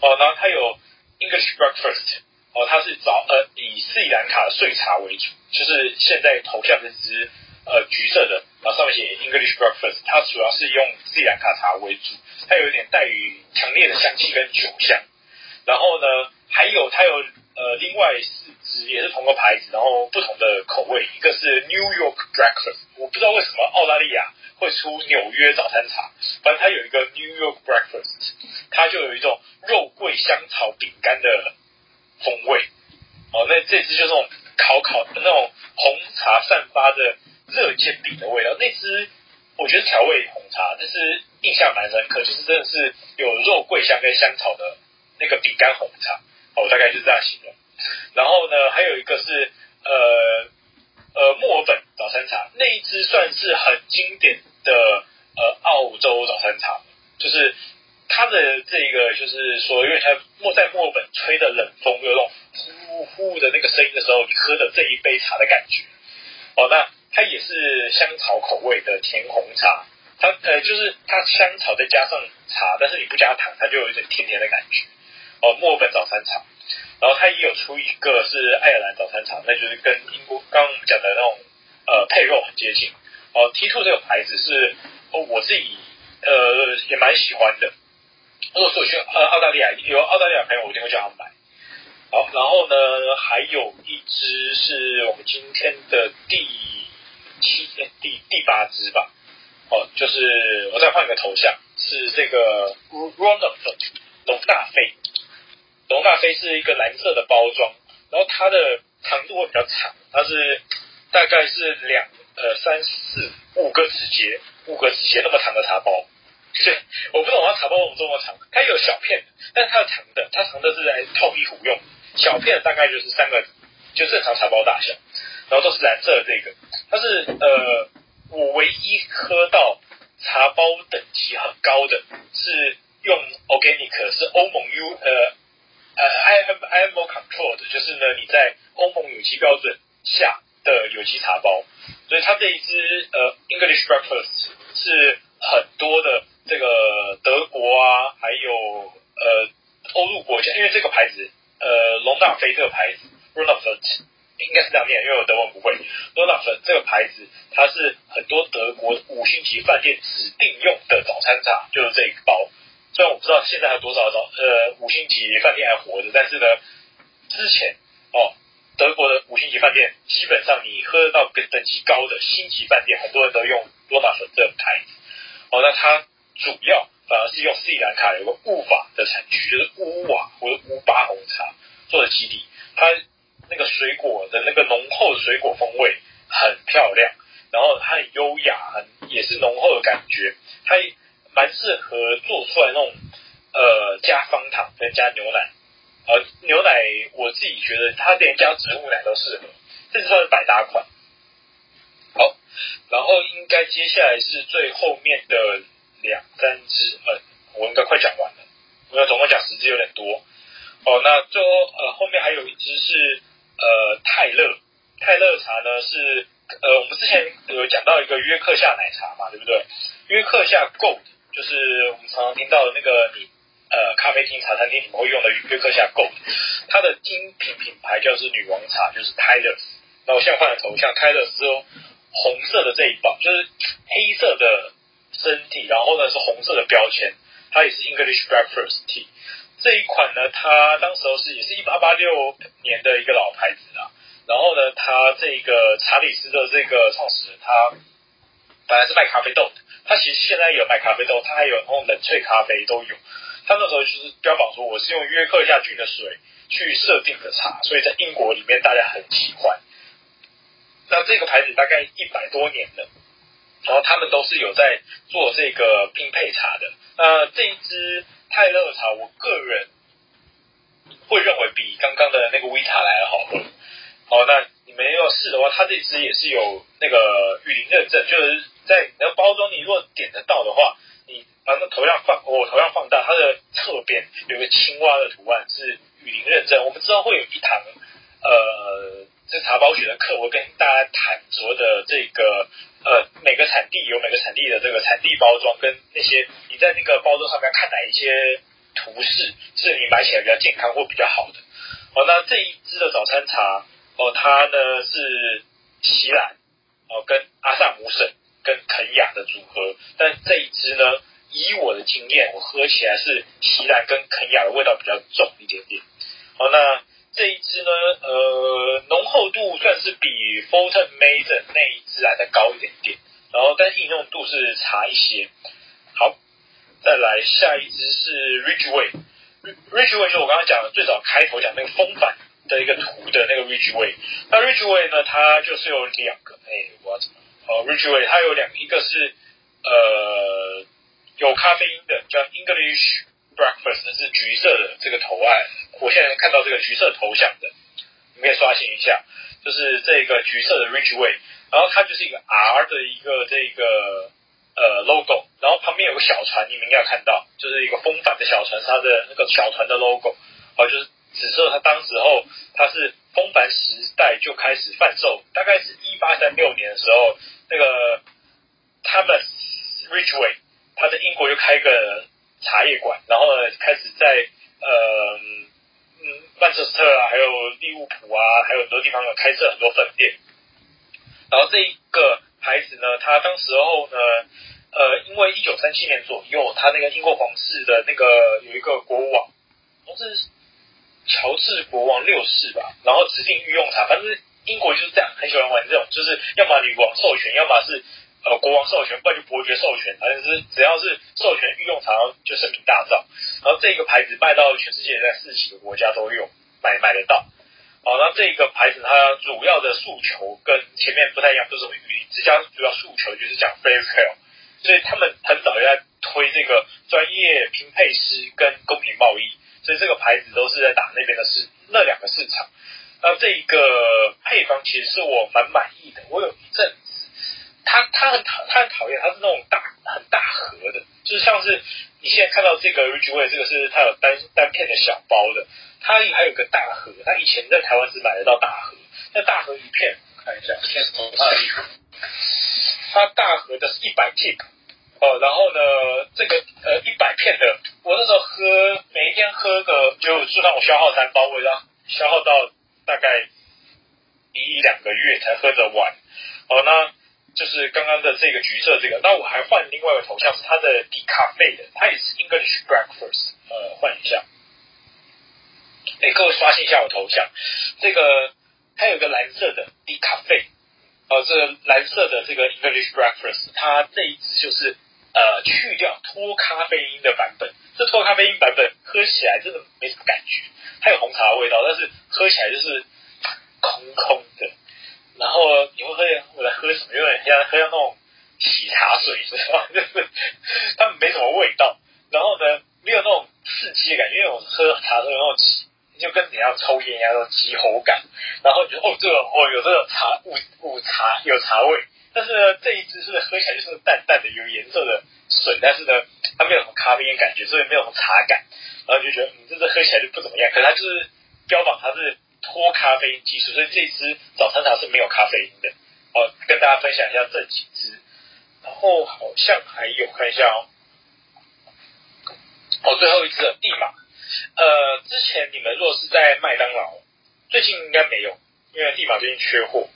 哦，然后它有 English Breakfast，哦，它是早呃以斯里兰卡的碎茶为主，就是现在头像这只呃橘色的，然后上面写 English Breakfast，它主要是用斯里兰卡茶为主，它有一点带于强烈的香气跟酒香。然后呢，还有它有呃另外四支也是同个牌子，然后不同的口味，一个是 New York Breakfast，我不知道为什么澳大利亚会出纽约早餐茶，反正它有一个 New York Breakfast，它就有一种肉桂香草饼干的风味。哦，那这支就是那种烤烤的那种红茶散发的热煎饼的味道。那支我觉得调味红茶，但是印象蛮深刻，就是真的是有肉桂香跟香草的。那个饼干红茶，哦，大概就是这样形容。然后呢，还有一个是呃呃墨尔本早餐茶，那一支算是很经典的呃澳洲早餐茶，就是它的这个就是说，因为它墨在墨尔本吹的冷风，有种呼呼的那个声音的时候，你喝的这一杯茶的感觉。哦，那它也是香草口味的甜红茶，它呃就是它香草再加上茶，但是你不加糖，它就有一点甜甜的感觉。哦，墨尔本早餐厂，然后它也有出一个是爱尔兰早餐厂，那就是跟英国刚刚我们讲的那种呃配肉很接近。哦，T Two 这个牌子是哦我自己呃也蛮喜欢的。如果说去呃澳大利亚有澳大利亚朋友，我一定会叫他们买。好，然后呢，还有一只是我们今天的第七天第第八只吧。哦，就是我再换一个头像，是这个 Ronald 龙大飞。龙大飞是一个蓝色的包装，然后它的长度会比较长，它是大概是两呃三四五个指节，五个指节那么长的茶包。对，我不懂它茶包为什么这么长，它有小片，但是它的长的，它长的是来泡壁壶用，小片大概就是三个，就正常茶包大小，然后都是蓝色的这个，它是呃我唯一喝到茶包等级很高的是用 organic 是欧盟 U 呃。呃，IM IMO controlled 就是呢，你在欧盟有机标准下的有机茶包，所以它这一支呃 English Breakfast 是很多的这个德国啊，还有呃欧陆国家，因为这个牌子呃龙大飞这个牌子 Ronafort 应该是这样念，因为我德文不会 Ronafort 这个牌子，它是很多德国五星级饭店指定用的早餐茶，就是这个。不知道现在还有多少早呃五星级饭店还活着，但是呢，之前哦，德国的五星级饭店基本上你喝得到等级高的星级饭店，很多人都用罗纳粉这个牌子。哦，那它主要反而是用斯里兰卡有个乌法的产区，就是乌瓦或者乌巴红茶做的基地，它那个水果的那个浓厚的水果风味很漂亮，然后它很优雅，很也是浓厚的感觉，它。蛮适合做出来那种，呃，加方糖跟加牛奶，呃，牛奶我自己觉得它连加植物奶都适合，这是算是百搭款。好，然后应该接下来是最后面的两三支，呃，我应该快讲完了，我要总共讲十支有点多。哦，那最后呃后面还有一支是呃泰勒，泰勒茶呢是呃我们之前有讲到一个约克夏奶茶嘛，对不对？约克夏 Gold。就是我们常常听到的那个你呃咖啡厅、茶餐厅你们会用的约克夏 Gold，它的精品品牌叫做女王茶，就是 Tylers。那我现在换了头像，Tylers 是用红色的这一包，就是黑色的身体，然后呢是红色的标签，它也是 English Breakfast Tea。这一款呢，它当时候是也是一八八六年的一个老牌子啦。然后呢，它这个查理斯的这个创始人，他本来是卖咖啡豆的。他其实现在有卖咖啡豆，他还有那种冷萃咖啡都有。他那时候就是标榜说，我是用约克夏郡的水去设定的茶，所以在英国里面大家很喜欢。那这个牌子大概一百多年了，然后他们都是有在做这个拼配茶的。那这一支泰勒茶，我个人会认为比刚刚的那个维塔来的好喝。好，那你们要试的话，它这支也是有那个雨林认证，就是。在你的包装，你如果点得到的话，你把那头像放，我头像放大，它的侧边有个青蛙的图案，是雨林认证。我们之后会有一堂呃，这茶包学的课，我跟大家谈所谓的这个呃每个产地有每个产地的这个产地包装跟那些你在那个包装上面看哪一些图示是你买起来比较健康或比较好的。哦，那这一支的早餐茶哦，它呢是锡兰哦跟阿萨姆省跟肯雅的组合，但这一支呢，以我的经验，我喝起来是锡兰跟肯雅的味道比较重一点点。好，那。这一支呢，呃，浓厚度算是比 Fulton Mason 那一支来的高一点点，然后但是饮用度是差一些。好，再来下一支是 Ridgeway，Ridgeway 就我刚刚讲的最早开头讲那个风帆的一个图的那个 Ridgeway。那 Ridgeway 呢，它就是有两个，哎，我要怎么？哦，Ridgeway 它有两，一个是呃有咖啡因的，叫 English。Breakfast 是橘色的这个图案，我现在看到这个橘色头像的，你可以刷新一下，就是这个橘色的 Ridgeway，然后它就是一个 R 的一个这个呃 logo，然后旁边有个小船，你们应该看到，就是一个风帆的小船，它的那个小船的 logo，哦，就是紫色它当时候它是风帆时代就开始贩售，大概是一八三六年的时候，那个 Thomas Ridgeway，他在英国就开个。茶叶馆，然后呢，开始在呃嗯曼彻斯特啊，还有利物浦啊，还有很多地方有开设很多分店。然后这一个牌子呢，它当时候呢，呃，因为一九三七年左右，它那个英国皇室的那个有一个国王，好像是乔治国王六世吧，然后指定御用茶，反正英国就是这样，很喜欢玩这种，就是要么女王授权，要么是。呃，国王授权，不然就伯爵授权，反正是只要是授权御用茶，就声名大噪。然后这个牌子卖到全世界，在四十个国家都有买买得到。好，那这个牌子它主要的诉求跟前面不太一样，就是与这家主要诉求就是讲 fair trade，所以他们很早就在推这个专业拼配师跟公平贸易，所以这个牌子都是在打那边的市那两个市场。那这一个配方其实是我蛮满意的，我有一阵子。他他很讨他很讨厌，他是那种大很大盒的，就是像是你现在看到这个 ridgway 这个是它有单单片的小包的，它还有个大盒，它以前在台湾是买得到大盒，那大盒一片，看一下，片头它它大盒的是一百 tip 哦，然后呢，这个呃一百片的，我那时候喝每一天喝个，就就算我消耗三包，我要消耗到大概一两个月才喝得完，哦那。就是刚刚的这个橘色这个，那我还换另外一个头像，是它的低咖啡的，它也是 English Breakfast，呃，换一下，哎，各位刷新一下我头像，这个它有个蓝色的低咖啡，呃，这个蓝色的这个 English Breakfast，它这一支就是呃去掉脱咖啡因的版本，这脱咖啡因版本喝起来真的没什么感觉，它有红茶味道，但是喝起来就是空空的。然后你会喝，我在喝什么？有点像喝像那种洗茶水，知道吗？就是它没什么味道。然后呢，没有那种刺激的感觉，因为我喝茶都有那种，就跟你要抽烟一样那种急喉感。然后你就哦，这个哦有这个茶雾雾茶有茶味，但是呢，这一支是喝起来就是淡淡的有颜色的水，但是呢，它没有什么咖啡因感觉，所以没有什么茶感。然后就觉得你、嗯、这支喝起来就不怎么样。可是它就是标榜它是。脱咖啡因技术，所以这支早餐茶是没有咖啡因的。哦，跟大家分享一下这几支，然后好像还有看一下哦。哦，最后一支的帝玛。呃，之前你们若是在麦当劳，最近应该没有，因为地玛最近缺货。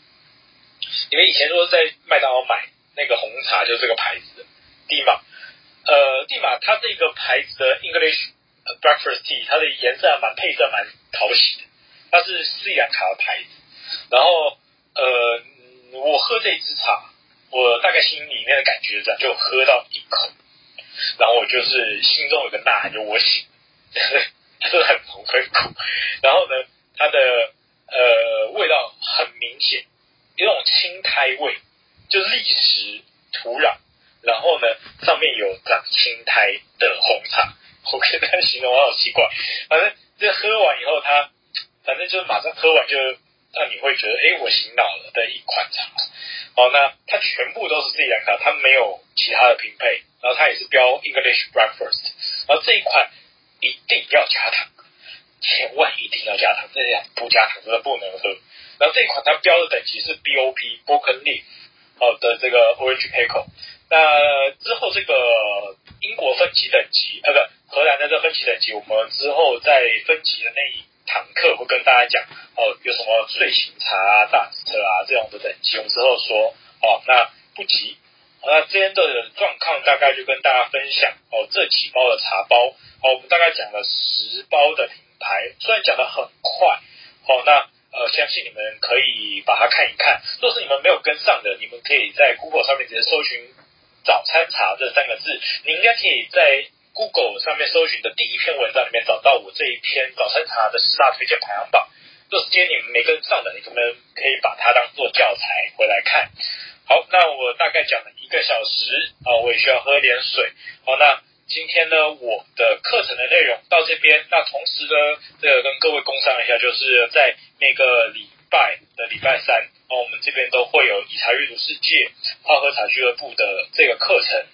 你们以前说在麦当劳买那个红茶，就是这个牌子的蒂玛。呃，蒂玛它这个牌子的 English Breakfast Tea，它的颜色还蛮配色蛮讨喜的。它是斯里兰卡的牌子，然后呃，我喝这支茶，我大概心里面的感觉这样，就喝到一口，然后我就是心中有个呐喊，就我醒，就是很浓很苦，然后呢，它的呃味道很明显，有种青苔味，就是礫石土壤，然后呢上面有长青苔的红茶，我跟大家形容好奇怪，反正这喝完以后它。反正就是马上喝完就让你会觉得，哎，我醒脑了的一款茶。好，那它全部都是斯里兰卡，它没有其他的拼配，然后它也是标 English Breakfast，然后这一款一定要加糖，千万一定要加糖，这样不加糖真的不能喝。然后这一款它标的等级是 BOP Broken Leaf 好的这个 Orange Pekoe，那之后这个英国分级等级，呃，不，荷兰的这分级等级，我们之后在分级的那一堂课会跟大家讲哦，有什么睡醒茶啊、大紫特啊这样的等级，我们之后说哦。那不急，那今天的状况大概就跟大家分享哦，这几包的茶包哦，我们大概讲了十包的牌，虽然讲得很快，哦，那。呃，相信你们可以把它看一看。若是你们没有跟上的，你们可以在 Google 上面直接搜寻“早餐茶”这三个字。你应该可以在 Google 上面搜寻的第一篇文章里面找到我这一篇早餐茶的十大推荐排行榜。若是今天你们没跟上的，你们可以把它当做教材回来看。好，那我大概讲了一个小时啊，我也需要喝点水。好，那。今天呢，我的课程的内容到这边。那同时呢，这个跟各位工商一下，就是在那个礼拜的礼拜三，哦，我们这边都会有以茶阅读世界泡喝茶俱乐部的这个课程。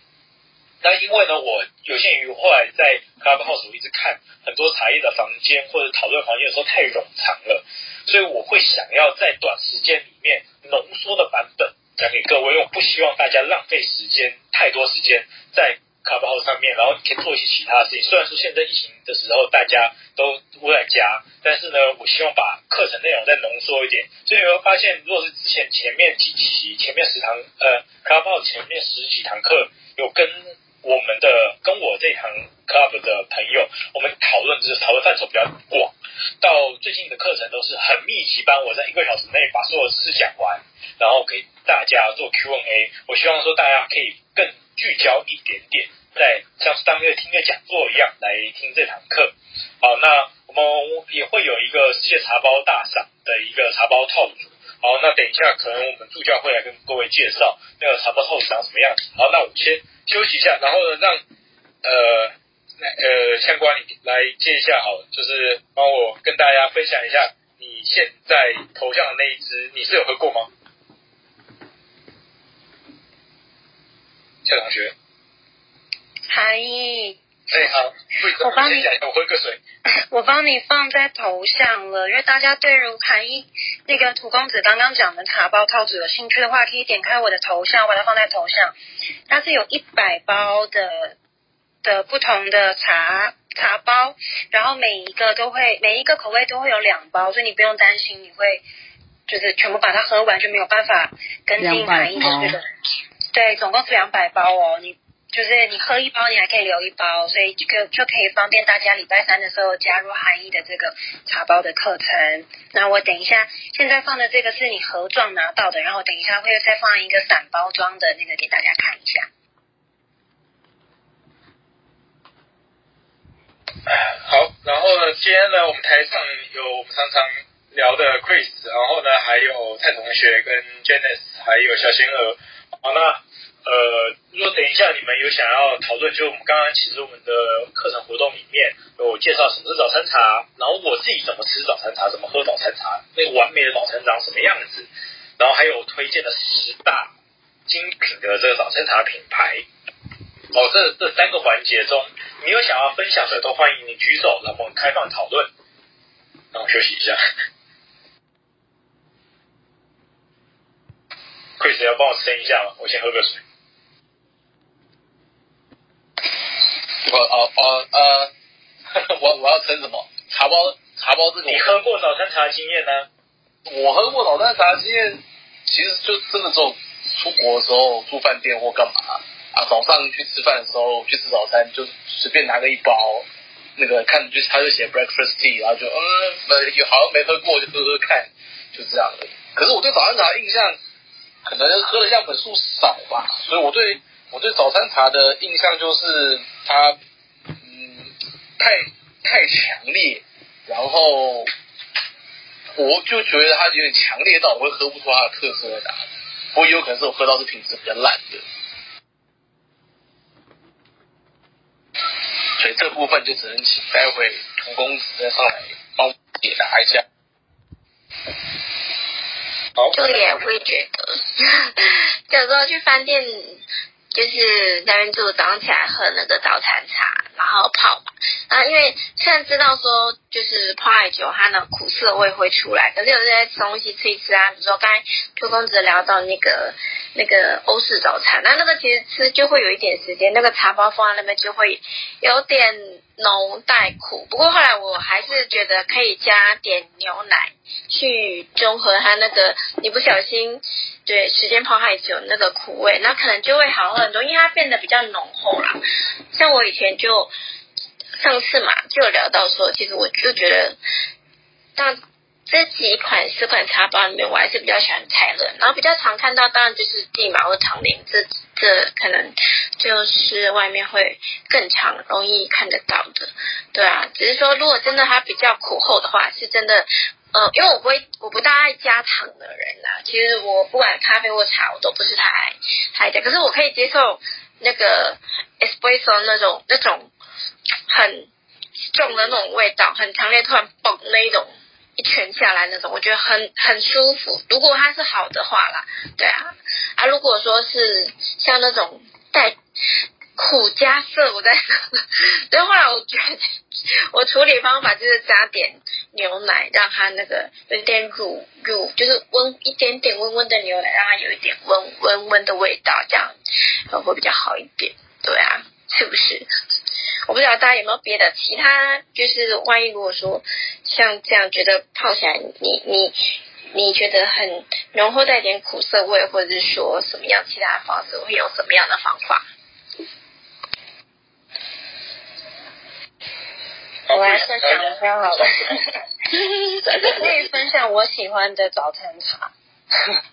那因为呢，我有限于后来在 Clubhouse 一直看很多茶叶的房间或者讨论房间的时候太冗长了，所以我会想要在短时间里面浓缩的版本讲给各位，因为我不希望大家浪费时间太多时间在。卡包上面，然后你可以做一些其他的事情。虽然说现在疫情的时候大家都窝在家，但是呢，我希望把课程内容再浓缩一点。所以你会发现，如果是之前前面几期、前面十堂，呃，卡包前面十几堂课有跟我们的、跟我这堂 club 的朋友，我们讨论就是讨论范畴比较广。到最近的课程都是很密集班，我在一个小时内把所有事讲完，然后给大家做 Q&A。我希望说大家可以更聚焦一点点。在像是当个听个讲座一样来听这堂课，好，那我们也会有一个世界茶包大赏的一个茶包套组，好，那等一下可能我们助教会来跟各位介绍那个茶包套组长什么样子，好，那我们先休息一下，然后呢让呃呃相关你来接一下，好，就是帮我跟大家分享一下你现在头像的那一支，你是有喝过吗？蔡同学。韩毅，哎好，我帮你，我喝个水。我帮你放在头像了，因为大家对如韩一那个土公子刚刚讲的茶包套组有兴趣的话，可以点开我的头像，我把它放在头像。它是有一百包的的不同的茶茶包，然后每一个都会每一个口味都会有两包，所以你不用担心你会就是全部把它喝完就没有办法跟进韩毅的这个。对，总共是两百包哦，你。就是你喝一包，你还可以留一包，所以就就可以方便大家礼拜三的时候加入韩毅的这个茶包的课程。那我等一下，现在放的这个是你盒装拿到的，然后等一下会再放一个散包装的那个给大家看一下。好，然后呢，今天呢，我们台上有我们常常聊的 Chris，然后呢，还有蔡同学跟 Janice，还有小仙儿。好，那。呃，如果等一下你们有想要讨论，就我们刚刚其实我们的课程活动里面有介绍什么是早餐茶，然后我自己怎么吃早餐茶，怎么喝早餐茶，那个完美的早餐长什么样子，然后还有推荐的十大精品的这个早餐茶品牌。哦，这这三个环节中，你有想要分享的，都欢迎你举手，然后我们开放讨论。让我休息一下。Chris 要帮我撑一下吗？我先喝个水。我哦哦呃，我我要称什么？茶包茶包这个。你喝过早餐茶经验呢？我喝过早餐茶经验，其实就真的只有出国的时候住饭店或干嘛啊，早上去吃饭的时候去吃早餐，就随便拿个一包，那个看就是他就写 breakfast tea，然后就嗯，有好像没喝过就喝喝看，就这样的。可是我对早餐茶的印象，可能喝的样本数少吧，所以我对。我对早餐茶的印象就是它，嗯，太太强烈，然后我就觉得它有点强烈到我会喝不出它的特色来，我。有可能是我喝到是品质比较烂的，所以这部分就只能请待会荼公子再上来帮我解答一下。就也会，觉得，有时候去饭店。就是在那边住，早上起来喝那个早餐茶，然后泡嘛。啊，因为虽然知道说就是泡太久，它的苦涩味会出来，可是有些东西吃一吃啊，比如说刚才涂公子聊到那个那个欧式早餐，那那个其实吃就会有一点时间，那个茶包放在那边就会有点浓带苦。不过后来我还是觉得可以加点牛奶去中和它那个，你不小心对时间泡太久那个苦味，那可能就会好很多，因为它变得比较浓厚啦。像我以前就。上次嘛，就有聊到说，其实我就觉得，那这几款四款茶包里面，我还是比较喜欢泰勒，然后比较常看到，当然就是帝马或唐林，这这可能就是外面会更常容易看得到的，对啊，只是说如果真的它比较苦厚的话，是真的，呃，因为我不会，我不大爱加糖的人啦，其实我不管咖啡或茶，我都不是太爱太加，可是我可以接受那个 espresso 那种那种。很重的那种味道，很强烈，突然嘣那一种一拳下来那种，我觉得很很舒服。如果它是好的话啦，对啊，啊，如果说是像那种带苦加涩，我在，所以后来我觉得我处理方法就是加点牛奶，让它那个有点乳乳，就是温一点点温温的牛奶，让它有一点温温温的味道，这样会比较好一点。对啊，是不是？我不知道大家有没有别的其他，就是万一如果说像这样觉得泡起来你，你你你觉得很浓厚带点苦涩味，或者是说什么样其他的方式，会有什么样的方法？我来分享一下好了，可以分享我喜欢的早餐茶。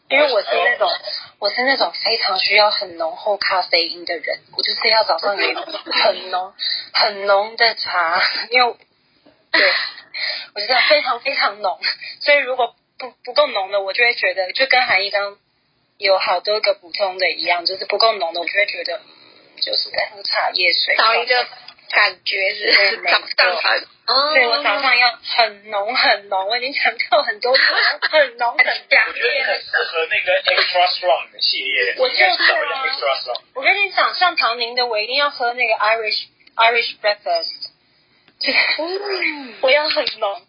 因为我是那种，我是那种非常需要很浓厚咖啡因的人，我就是要早上有很浓、很浓的茶，因为对，我觉得非常非常浓，所以如果不不够浓的，我就会觉得就跟韩一刚有好多个补充的一样，就是不够浓的，我就会觉得就是在喝茶叶水，少一个。感觉是早上对，我早上要很浓很浓，我已经强调很多次了，很浓很强烈。我觉得很适合那个 extra strong 的系列。我就是啊，我跟你讲，像唐宁的，我一定要喝那个 Irish Irish breakfast，就是 我要很浓。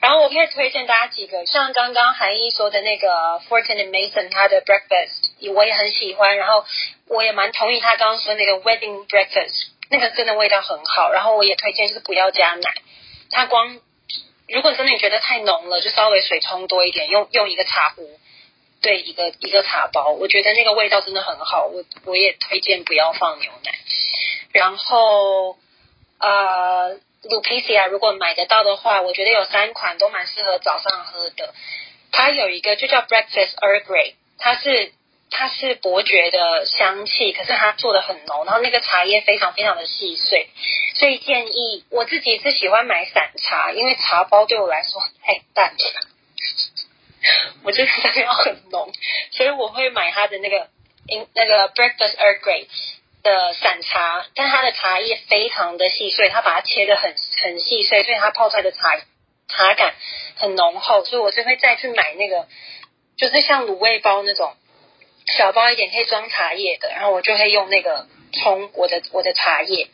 然后我可以推荐大家几个，像刚刚韩一说的那个 Fortnum and Mason，他的 breakfast 我也很喜欢，然后我也蛮同意他刚刚说那个 wedding breakfast。那个真的味道很好，然后我也推荐就是不要加奶，它光如果真的你觉得太浓了，就稍微水冲多一点，用用一个茶壶，对，一个一个茶包，我觉得那个味道真的很好，我我也推荐不要放牛奶。然后呃，Lupicia 如果买得到的话，我觉得有三款都蛮适合早上喝的，它有一个就叫 Breakfast Earl Grey，它是。它是伯爵的香气，可是它做的很浓，然后那个茶叶非常非常的细碎，所以建议我自己是喜欢买散茶，因为茶包对我来说太淡了，我就是想要很浓，所以我会买它的那个那个 Breakfast Earl Grey 的散茶，但它的茶叶非常的细碎，它把它切得很很细碎，所以它泡出来的茶茶感很浓厚，所以我是会再去买那个，就是像卤味包那种。小包一点可以装茶叶的，然后我就会用那个冲我的我的茶叶，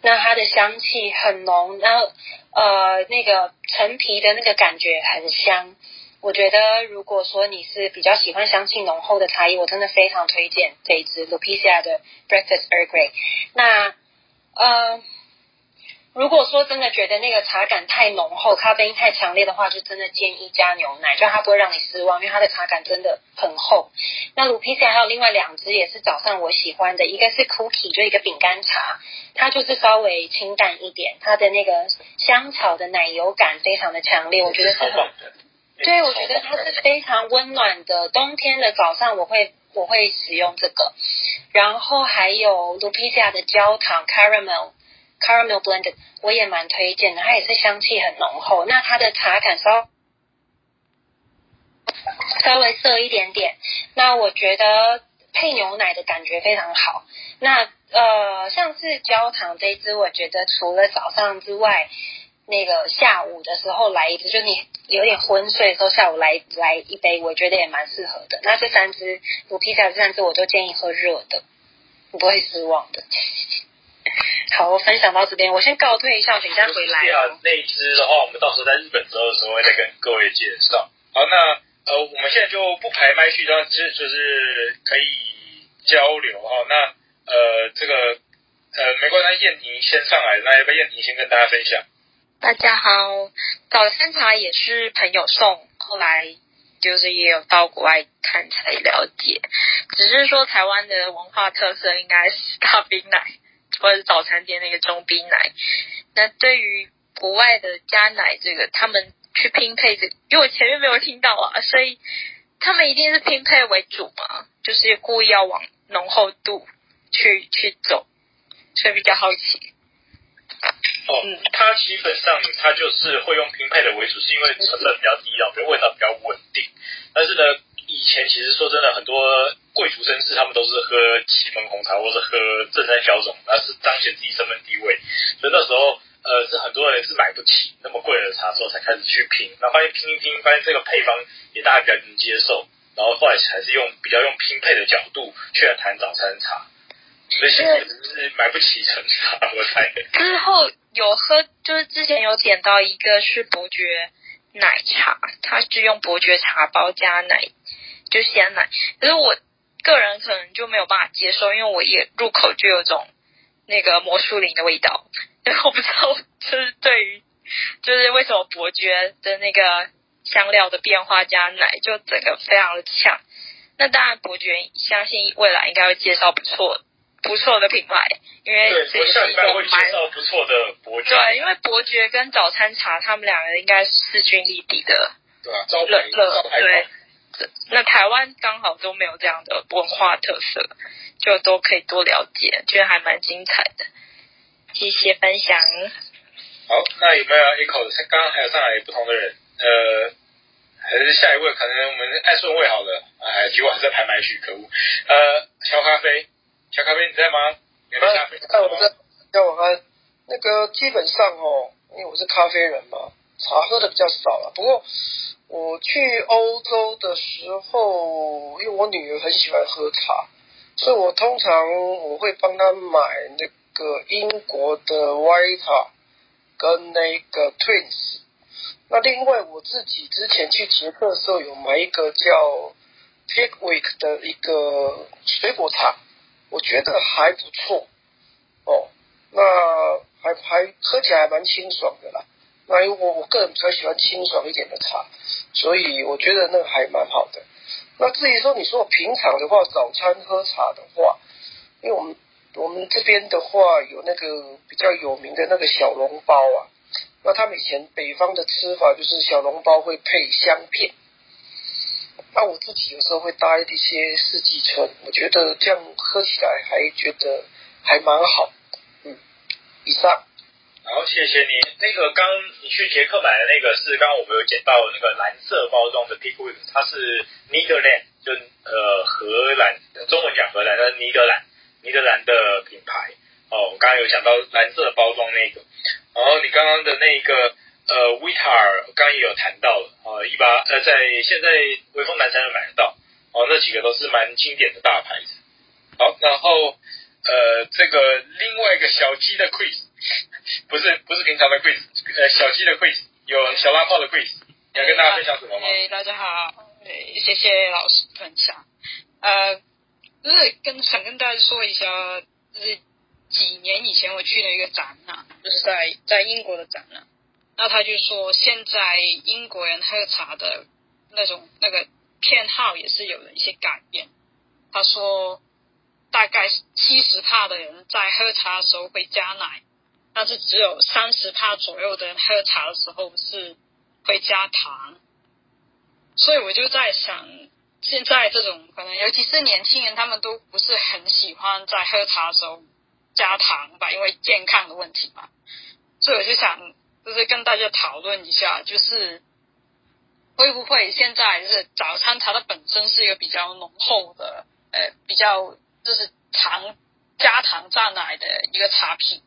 那它的香气很浓，然后呃那个陈皮的那个感觉很香。我觉得如果说你是比较喜欢香气浓厚的茶叶，我真的非常推荐这一支 Lupicia 的 Breakfast Earl Grey。那呃。如果说真的觉得那个茶感太浓厚，咖啡因太强烈的话，就真的建议加牛奶，就它不会让你失望，因为它的茶感真的很厚。那 Lupicia 还有另外两支也是早上我喜欢的，一个是 Cookie，就一个饼干茶，它就是稍微清淡一点，它的那个香草的奶油感非常的强烈，我觉得是很，对，我觉得它是非常温暖的，冬天的早上我会我会使用这个，然后还有 Lupicia 的焦糖 Caramel。Caramel blended 我也蛮推荐的，它也是香气很浓厚。那它的茶感稍稍微涩一点点，那我觉得配牛奶的感觉非常好。那呃，像是焦糖这一支，我觉得除了早上之外，那个下午的时候来一支，就你有点昏睡的时候，下午来来一杯，我觉得也蛮适合的。那这三支，Lupicia 这三支，我都建议喝热的，你不会失望的。好，我分享到这边，我先告退一下，等一下回来。那一支的话，我们到时候在日本之后的时候会再跟各位介绍。好，那呃，我们现在就不排麦序，但是就是可以交流哈。那呃，这个呃，没关系，燕婷先上来，那要不要燕婷先跟大家分享？大家好，早餐茶也是朋友送，后来就是也有到国外看才了解，只是说台湾的文化特色应该是大冰奶。或者是早餐店那个中冰奶，那对于国外的加奶这个，他们去拼配这，因为我前面没有听到啊，所以他们一定是拼配为主嘛，就是故意要往浓厚度去去走，所以比较好奇。哦，嗯，它基本上它就是会用拼配的为主，是因为成本比较低啊，比如味道比较稳定。但是呢，以前其实说真的很多。贵族绅士他们都是喝祁门红茶，或是喝正山小种，那是彰显自己身份地位。所以那时候，呃，是很多人是买不起那么贵的茶之后才开始去拼。那发现拼一拼，发现这个配方也大家比较能接受，然后后来还是用比较用拼配的角度去来谈早餐茶。所以现在是买不起橙茶，我猜。之后有喝，就是之前有点到一个是伯爵奶茶，它是用伯爵茶包加奶，就鲜奶，可是我。个人可能就没有办法接受，因为我也入口就有种那个魔术林的味道。我不知道，就是对于就是为什么伯爵的那个香料的变化加奶，就整个非常的呛。那当然，伯爵相信未来应该会介绍不错不错的品牌，因为这是一个蛮不错的伯爵。对，因为伯爵跟早餐茶他们两个应该是势均力敌的。对啊，招牌招牌对。那台湾刚好都没有这样的文化特色，就都可以多了解，觉得还蛮精彩的。谢谢分享。好，那有没有 echo？刚刚还有上来不同的人，呃，还是下一位？可能我们按顺位好了。哎，结果还在排麦序，可恶。呃，小咖啡，小咖啡你在吗？你在。在我在，在我们那个基本上哦，因为我是咖啡人嘛，茶喝的比较少了，不过。我去欧洲的时候，因为我女儿很喜欢喝茶，所以我通常我会帮她买那个英国的 White 跟那个 Twins。那另外我自己之前去捷克的时候，有买一个叫 Pickwick 的一个水果茶，我觉得还不错哦。那还还喝起来还蛮清爽的啦。那因为我我个人比较喜欢清爽一点的茶。所以我觉得那个还蛮好的。那至于说你说我平常的话，早餐喝茶的话，因为我们我们这边的话有那个比较有名的那个小笼包啊。那他们以前北方的吃法就是小笼包会配香片。那我自己有时候会搭一些四季春，我觉得这样喝起来还觉得还蛮好。嗯，以上。好，谢谢你。那个刚你去捷克买的那个是刚刚我们有捡到那个蓝色包装的 Pickwick，它是 Netherland，就呃荷兰，中文讲荷兰，的尼德兰，尼德兰的品牌。哦，我刚刚有讲到蓝色包装那个，然后你刚刚的那个呃 Vita，刚刚也有谈到了，呃一八呃在现在威风南山能买得到，哦那几个都是蛮经典的大牌子。好，然后呃这个另外一个小鸡的 quiz。不是不是平常的 quiz，呃，小鸡的 quiz，有小拉炮的 quiz，要跟大家分享什么吗？哎，大家好，哎，谢谢老师分享。呃，就是跟想跟大家说一下，就是几年以前我去了一个展览，就是在在英国的展览，那他就说现在英国人喝茶的那种那个偏好也是有了一些改变。他说大概七十帕的人在喝茶的时候会加奶。但是只有三十帕左右的人喝茶的时候是会加糖，所以我就在想，现在这种可能尤其是年轻人，他们都不是很喜欢在喝茶的时候加糖吧，因为健康的问题嘛。所以我就想，就是跟大家讨论一下，就是会不会现在是早餐茶的本身是一个比较浓厚的，呃，比较就是糖加糖蘸奶的一个茶品。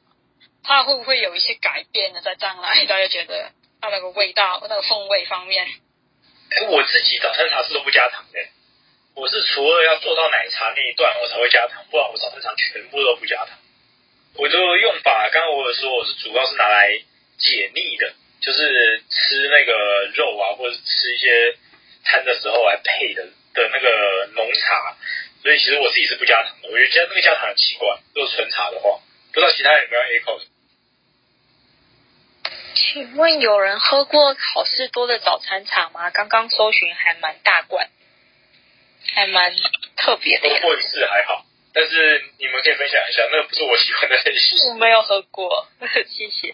它会不会有一些改变呢？在将来，大家觉得它那个味道、那个风味方面？我自己早餐茶是都不加糖的，我是除了要做到奶茶那一段我才会加糖，不然我早餐茶全部都不加糖。我就用法，刚刚我有说我是主要是拿来解腻的，就是吃那个肉啊，或者是吃一些餐的时候来配的的那个浓茶。所以其实我自己是不加糖的，我觉得加那个加糖很奇怪。如果纯茶的话，不知道其他人有没有 echo？请问有人喝过好事多的早餐茶吗？刚刚搜寻还蛮大罐，还蛮特别的。喝过一次还好，但是你们可以分享一下，那个不是我喜欢的类型。我没有喝过，谢谢。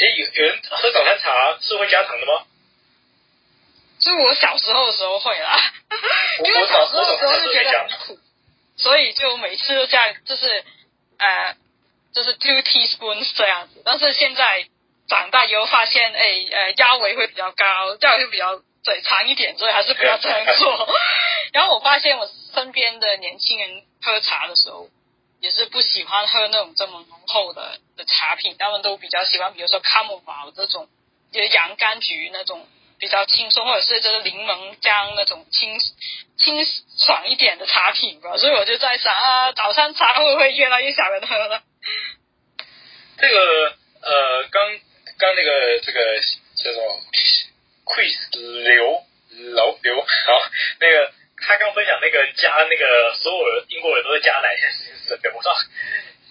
诶，有有人喝早餐茶是会加糖的吗？就我小时候的时候会啦，因为小时候的时候就觉得很苦，所以就每次都这样，就是呃，就是 two teaspoons 这样子。但是现在长大以后发现，哎呃，腰围会比较高，腰围会比较嘴长一点，所以还是不要这样做。然后我发现我身边的年轻人喝茶的时候，也是不喜欢喝那种这么浓厚的的茶品，他们都比较喜欢，比如说 Camomile 这种，就洋甘菊那种。比较轻松，或者是就是柠檬姜那种清清爽一点的茶品吧，所以我就在想啊，早餐茶会不会越来越少人喝了？这个呃，刚刚那个这个叫做 Chris 刘老刘，好，那个他刚分享那个加那个所有的英国人都在加奶这件事情是真的，我说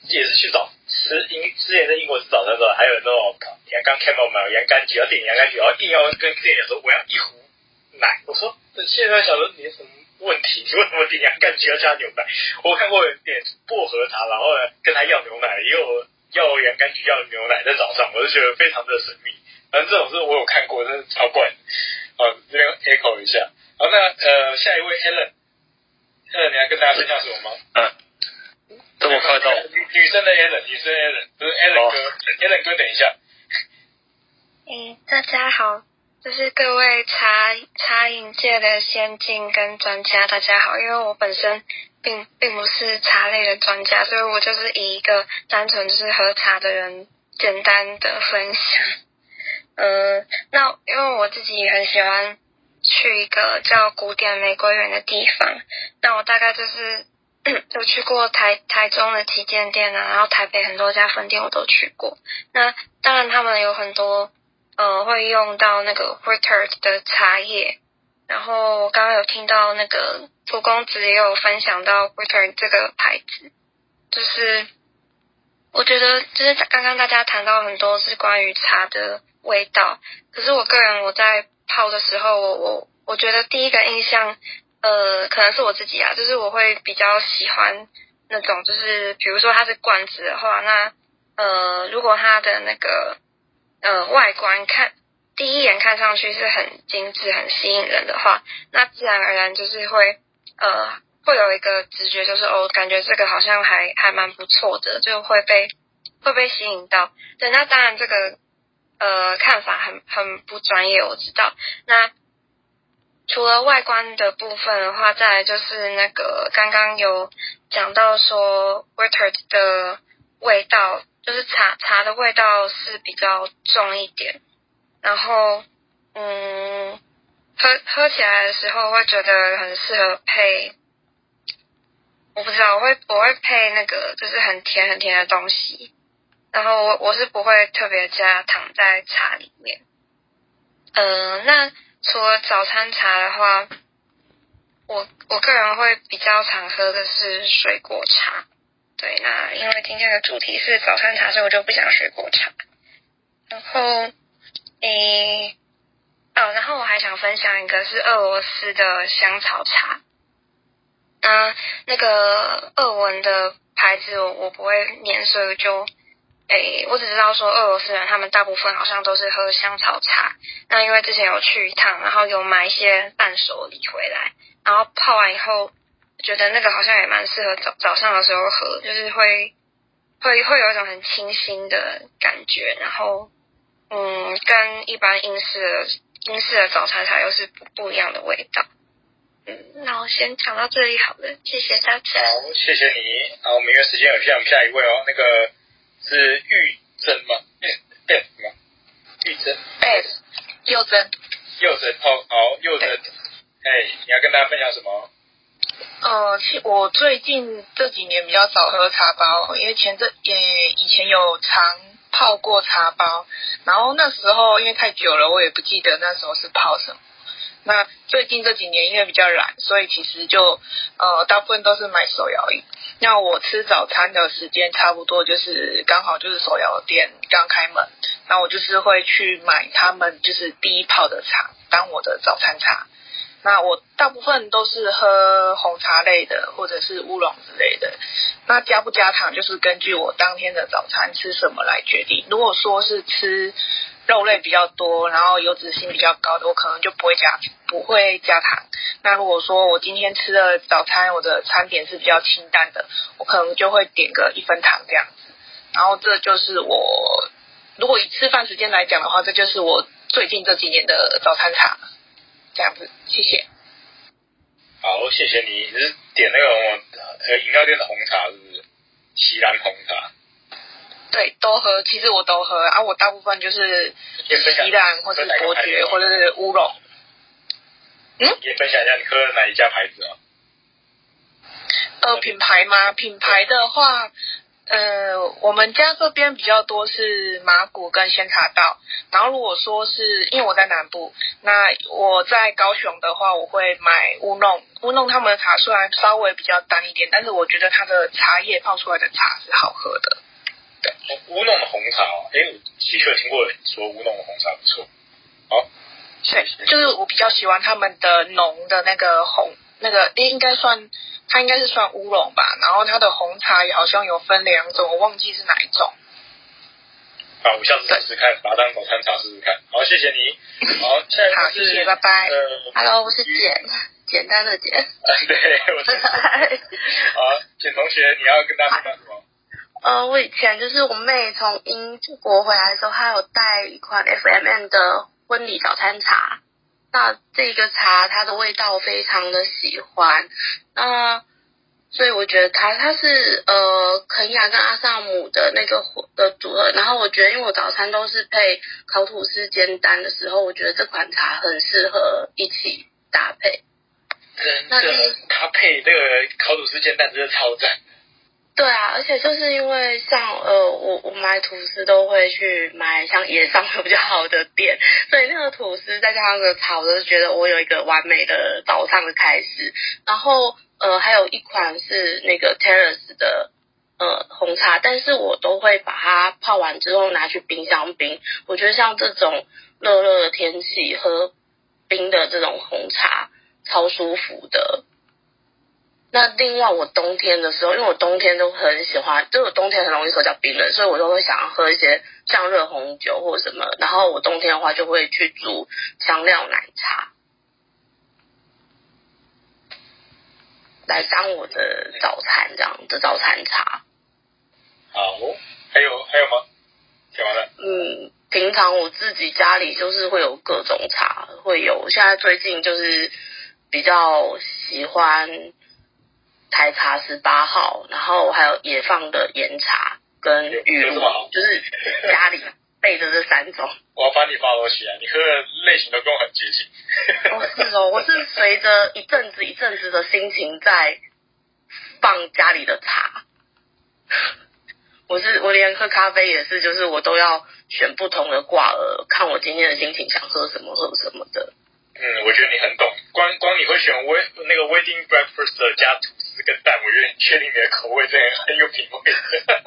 也是去找。吃英之前在英国吃早餐的时候，还有那种刚刚 Camomile 洋甘菊要点洋甘菊，然后硬要跟店员说我要一壶奶。我说现在想说你什么问题？你为什么点洋甘菊要加牛奶？我看过点薄荷茶，然后呢跟他要牛奶，也有要洋甘菊要牛奶，在早上我就觉得非常的神秘。反正这种事我有看过，真的超怪的。好，这边 echo 一下。好，那呃下一位 Helen，Helen 你要跟大家分享什么吗？嗯。这么快到？女女生的 Allen，女生 Allen，不是 Allen 哥，Allen 哥，等一下。嗯，大家好，就是各位茶茶饮界的先进跟专家，大家好。因为我本身并并不是茶类的专家，所以我就是以一个单纯就是喝茶的人简单的分享。呃，那因为我自己也很喜欢去一个叫古典玫瑰园的地方，那我大概就是。有去过台台中的旗舰店啊，然后台北很多家分店我都去过。那当然他们有很多呃会用到那个 Whittard 的茶叶。然后我刚刚有听到那个涂公子也有分享到 Whittard 这个牌子，就是我觉得就是刚刚大家谈到很多是关于茶的味道，可是我个人我在泡的时候，我我我觉得第一个印象。呃，可能是我自己啊，就是我会比较喜欢那种，就是比如说它是罐子的话，那呃，如果它的那个呃外观看第一眼看上去是很精致、很吸引人的话，那自然而然就是会呃会有一个直觉，就是哦，感觉这个好像还还蛮不错的，就会被会被吸引到。对，那当然这个呃看法很很不专业，我知道。那除了外观的部分的话，再来就是那个刚刚有讲到说，Whiter 的味道，就是茶茶的味道是比较重一点，然后嗯，喝喝起来的时候会觉得很适合配，我不知道我会我会配那个就是很甜很甜的东西，然后我我是不会特别加糖在茶里面，嗯、呃，那。除了早餐茶的话，我我个人会比较常喝的是水果茶。对，那因为今天的主题是早餐茶，所以我就不讲水果茶。然后，诶，哦，然后我还想分享一个是俄罗斯的香草茶。嗯，那个俄文的牌子我我不会念，所以就。诶，我只知道说俄罗斯人他们大部分好像都是喝香草茶。那因为之前有去一趟，然后有买一些伴手礼回来，然后泡完以后，觉得那个好像也蛮适合早早上的时候喝，就是会会会有一种很清新的感觉，然后嗯，跟一般英式的英式的早餐茶又是不不一样的味道。嗯，那我先讲到这里好了，谢谢大家。好，谢谢你。好，我们因为时间有限，我们下一位哦，那个。是玉珍吗？哎，什么？玉珍？哎，柚珍。柚珍，好好，柚珍。哎，你要跟大家分享什么？呃，其我最近这几年比较少喝茶包，因为前阵也以前有常泡过茶包，然后那时候因为太久了，我也不记得那时候是泡什么。那最近这几年因为比较懒，所以其实就呃大部分都是买手摇饮。那我吃早餐的时间差不多就是刚好就是手摇店刚开门，那我就是会去买他们就是第一泡的茶当我的早餐茶。那我大部分都是喝红茶类的或者是乌龙之类的。那加不加糖就是根据我当天的早餐吃什么来决定。如果说是吃肉类比较多，然后油脂性比较高的，我可能就不会加，不会加糖。那如果说我今天吃的早餐，我的餐点是比较清淡的，我可能就会点个一分糖这样子。然后这就是我，如果以吃饭时间来讲的话，这就是我最近这几年的早餐茶，这样子。谢谢。好，谢谢你。你是点那个呃饮料店的红茶是不是？西兰红茶。对，都喝。其实我都喝啊，我大部分就是锡兰，或者是伯爵，或者是乌龙。嗯？也分享一下你喝的哪一家牌子啊？呃，品牌吗？品牌的话，呃，我们家这边比较多是麻古跟仙茶道。然后如果说是因为我在南部，那我在高雄的话，我会买乌弄。乌弄他们的茶虽然稍微比较淡一点，但是我觉得它的茶叶泡出来的茶是好喝的。对，乌弄的红茶哦，哎，我的确听过人说乌弄的红茶不错。好，对，就是我比较喜欢他们的浓的那个红，那个诶应该算，它应该是算乌龙吧。然后它的红茶也好像有分两种，我忘记是哪一种。好，我下次试试看，把它当早餐茶试试看。好，谢谢你。好，下一好，谢谢，拜拜。呃，Hello，我是简，简单的简。对，我是。好，简同学，你要跟大家说什么？呃，我以前就是我妹从英国回来的时候，她有带一款 FMN 的婚礼早餐茶。那这个茶它的味道非常的喜欢，那所以我觉得它它是呃肯亚跟阿萨姆的那个的组合。然后我觉得，因为我早餐都是配烤吐司煎蛋的时候，我觉得这款茶很适合一起搭配。真的，它配这个烤吐司煎蛋真的超赞。对啊，而且就是因为像呃，我我买吐司都会去买像野上比较好的店，所以那个吐司再加上个茶，我就觉得我有一个完美的早上的开始。然后呃，还有一款是那个 Terrace 的呃红茶，但是我都会把它泡完之后拿去冰箱冰。我觉得像这种热热的天气喝冰的这种红茶超舒服的。那另外，我冬天的时候，因为我冬天都很喜欢，就我冬天很容易手脚冰冷，所以我都会想要喝一些像热红酒或什么。然后我冬天的话，就会去煮香料奶茶，来当我的早餐这样的早餐茶。好，还有还有吗？讲完了。嗯，平常我自己家里就是会有各种茶，会有现在最近就是比较喜欢。台茶十八号，然后还有野放的岩茶跟玉露，就是家里备着这三种。我要帮你 follow 起来，你喝的类型都跟我很接近。哦，是哦，我是随着一阵子一阵子的心情在放家里的茶。我是我连喝咖啡也是，就是我都要选不同的挂耳，看我今天的心情想喝什么喝什么的。嗯，我觉得你很懂，光光你会选威那个 wedding breakfast 加吐司跟蛋，我有点确定你的口味真的很有品味。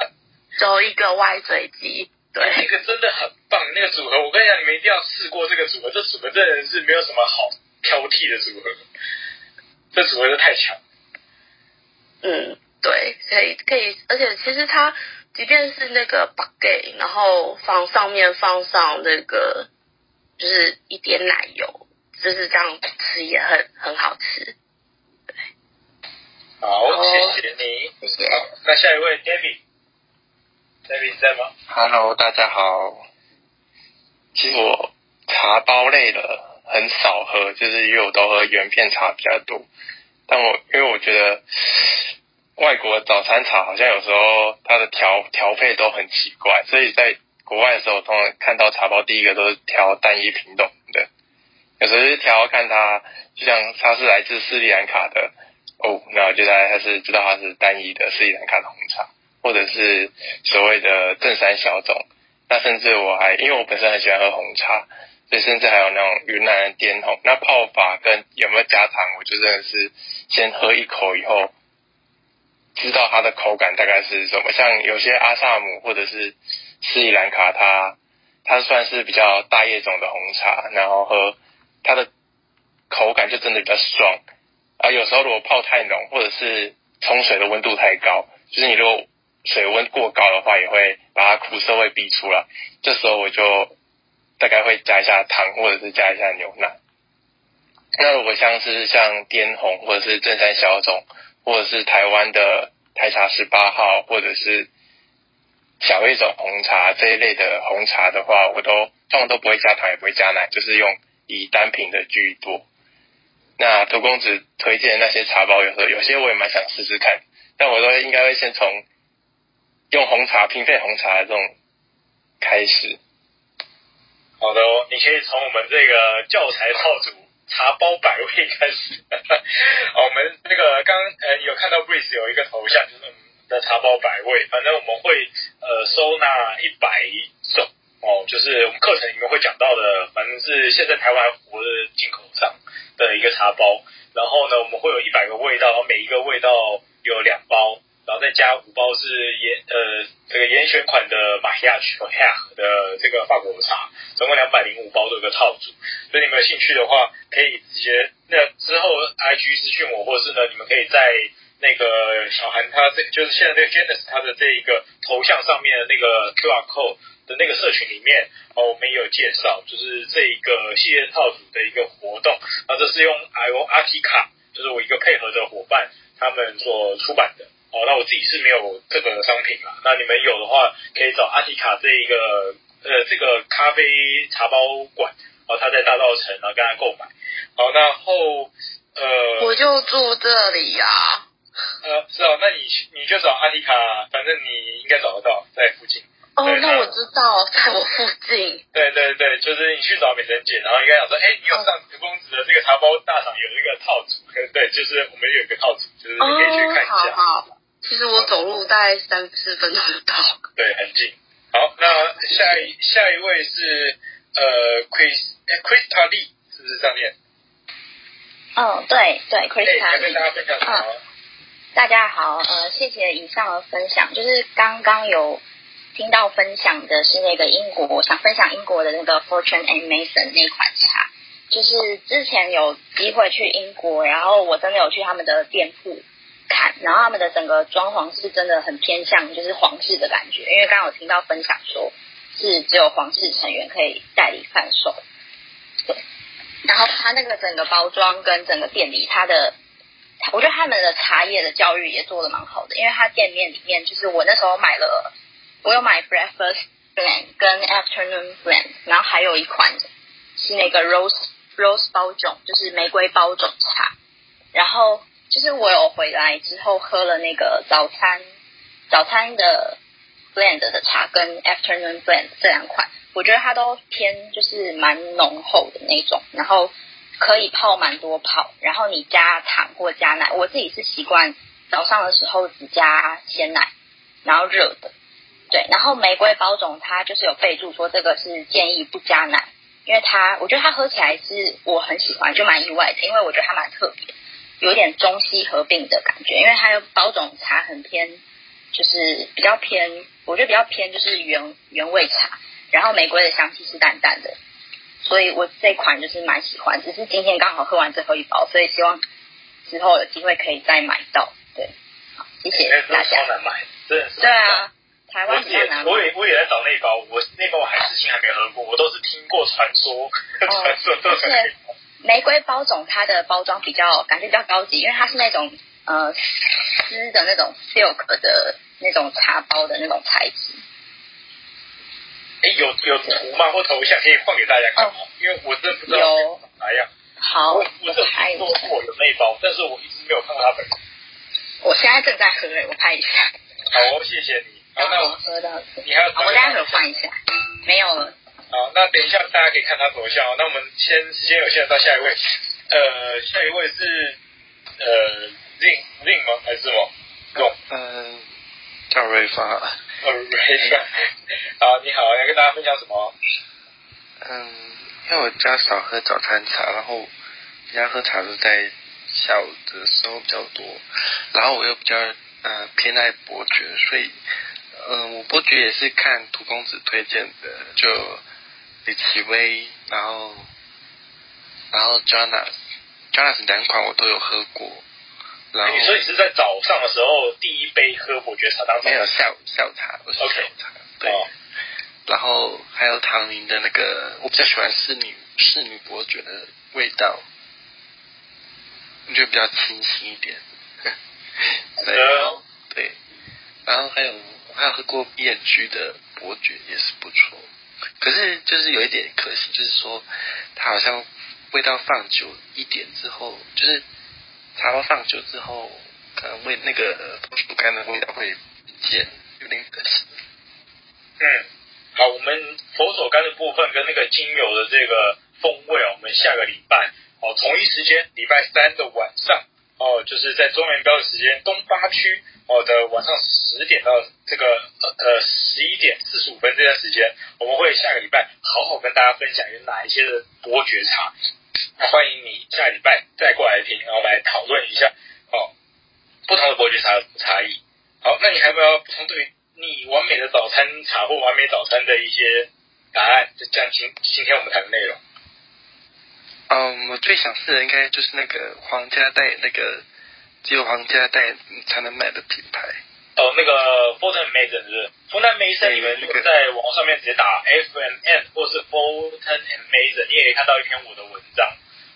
走一个歪嘴鸡，对，那个真的很棒，那个组合，我跟你讲，你们一定要试过这个组合，这组合真的是没有什么好挑剔的组合，这组合是太强。嗯，对，可以可以，而且其实它即便是那个 baguette，然后放上面放上那个就是一点奶油。就是这样吃也很很好吃，对。好，谢谢你，谢谢。那下一位 David，David 在吗？Hello，大家好。其实我茶包类的很少喝，就是因为我都喝原片茶比较多。但我因为我觉得外国的早餐茶好像有时候它的调调配都很奇怪，所以在国外的时候，通常看到茶包第一个都是挑单一品种的。有时候调看它，就像它是来自斯里兰卡的，哦，那就大概他是知道它是单一的斯里兰卡的红茶，或者是所谓的正山小种。那甚至我还因为我本身很喜欢喝红茶，所以甚至还有那种云南滇红。那泡法跟有没有加糖，我就真的是先喝一口以后，知道它的口感大概是什么。像有些阿萨姆或者是斯里兰卡它，它它算是比较大叶种的红茶，然后喝它的口感就真的比较爽。啊，有时候如果泡太浓，或者是冲水的温度太高，就是你如果水温过高的话，也会把它苦涩味逼出来。这时候我就大概会加一下糖，或者是加一下牛奶。那如果像是像滇红，或者是正山小种，或者是台湾的台茶十八号，或者是小叶种红茶这一类的红茶的话，我都通常都不会加糖，也不会加奶，就是用以单品的居多。那涂公子推荐那些茶包，有时候有些我也蛮想试试看，但我都应该会先从用红茶拼配红茶这种开始。好的哦，你可以从我们这个教材套组茶包百味开始。我们那个刚呃有看到 Breeze 有一个头像，就是我们的茶包百味，反正我们会呃收纳一百哦，就是我们课程里面会讲到的，反正是现在台湾活的进口上。的一个茶包，然后呢，我们会有一百个味道，然后每一个味道有两包，然后再加五包是严呃这个严选款的马亚曲和的这个法国茶，总共两百零五包的一个套组。所以你们有兴趣的话，可以直接那之后 IG 私讯我，或是呢，你们可以在那个小韩他这就是现在这个 Janice 他的这一个头像上面的那个 QR code。的那个社群里面，哦，我们也有介绍，就是这一个系列套组的一个活动，啊，这是用 IO 阿提卡，就是我一个配合的伙伴，他们所出版的，哦，那我自己是没有这个商品啦，那你们有的话，可以找阿提卡这一个，呃，这个咖啡茶包馆，哦，他在大稻城，然后跟他购买，好，那后，呃，我就住这里呀，啊，呃，是啊，那你你就找阿迪卡，反正你应该找得到，在附近。哦，那我知道，在我附近。对对对，就是你去找美珍姐，然后应该想说，哎，你有上荼公子的这个茶包大赏有一个套组，对，就是我们有一个套组，就是你可以去看一下。哦、好好，其实我走路大概三四分钟就到。对，很近。好，那下一下一位是呃，Chris，Christa Lee，是不是上面？哦，对对，Christa Lee。跟大家分享什么？嗯、大家好，呃，谢谢以上的分享，就是刚刚有。听到分享的是那个英国，我想分享英国的那个 Fortune and Mason 那款茶，就是之前有机会去英国，然后我真的有去他们的店铺看，然后他们的整个装潢是真的很偏向就是皇室的感觉，因为刚刚有听到分享说是只有皇室成员可以代理贩售，对，然后他那个整个包装跟整个店里，他的我觉得他们的茶叶的教育也做的蛮好的，因为他店面里面就是我那时候买了。我有买 breakfast blend 跟 afternoon blend，然后还有一款是那个 rose rose 包种，就是玫瑰包种茶。然后就是我有回来之后喝了那个早餐早餐的 blend 的茶跟 afternoon blend 这两款，我觉得它都偏就是蛮浓厚的那种，然后可以泡蛮多泡。然后你加糖或加奶，我自己是习惯早上的时候只加鲜奶，然后热的。对，然后玫瑰包种它就是有备注说这个是建议不加奶，因为它我觉得它喝起来是我很喜欢，就蛮意外的，因为我觉得它蛮特别，有点中西合并的感觉，因为它的包种茶很偏，就是比较偏，我觉得比较偏就是原原味茶，然后玫瑰的香气是淡淡的，所以我这款就是蛮喜欢，只是今天刚好喝完最后一包，所以希望之后有机会可以再买到，对，好，谢谢大家。对啊。台湾我也我也在找那包，我那包我还至今还没喝过，我都是听过传说，传说都是。玫瑰包种它的包装比较感觉比较高级，因为它是那种呃丝的那种 silk 的那种茶包的那种材质。哎，有有图吗？或头像可以换给大家看吗？哦、因为我真的不知道有哪样。好，我我是听说过有那包，但是我一直没有看过它本人。我现在正在喝诶，我拍一下。好，谢谢你。好，那我喝到你还要好，我待会换一下，没有了。好，那等一下大家可以看他头像哦。那我们先时间有限，到下一位。呃，下一位是呃 Zing Zing 吗？还是什么？用？嗯，叫瑞发。哦，瑞发。好，你好，要跟大家分享什么？嗯，因为我家少喝早餐茶，然后家喝茶是在下午的时候比较多，然后我又比较呃偏爱伯爵，所以嗯、呃，我伯爵也是看涂公子推荐的，就李奇微，然后然后 Jonas Jonas 两款我都有喝过。然后，所以是在早上的时候第一杯喝伯爵茶当中，没有下午下午茶，我是下午茶.对。Oh. 然后还有唐宁的那个，我比较喜欢侍女侍女伯爵的味道，我觉得比较清新一点。对，uh. 对。然后还有我还有喝过 B&G 的伯爵，也是不错。可是就是有一点可惜，就是说它好像味道放久一点之后，就是。茶包放久之后，可能味那个佛手柑的味道会减，有点可惜。嗯，好，我们佛手柑的部分跟那个精油的这个风味哦，我们下个礼拜哦，同一时间，礼拜三的晚上哦，就是在中原标的时间东八区哦的晚上十点到这个呃十一点四十五分这段时间，我们会下个礼拜好好跟大家分享有哪一些的伯爵茶。欢迎你下礼拜再过来听，然后来讨论一下哦，不同的伯爵茶有差异。好，那你还有没有补充对于你完美的早餐茶或完美早餐的一些答案？就这样，今今天我们谈的内容。嗯，我最想试的应该就是那个皇家代那个只有皇家代才能买的品牌。哦，那个 Fulton Mason 是不是？Fulton Mason，你们如果在网络上面直接打 F M N 或是 Fulton and Mason，你也可以看到一篇我的文章。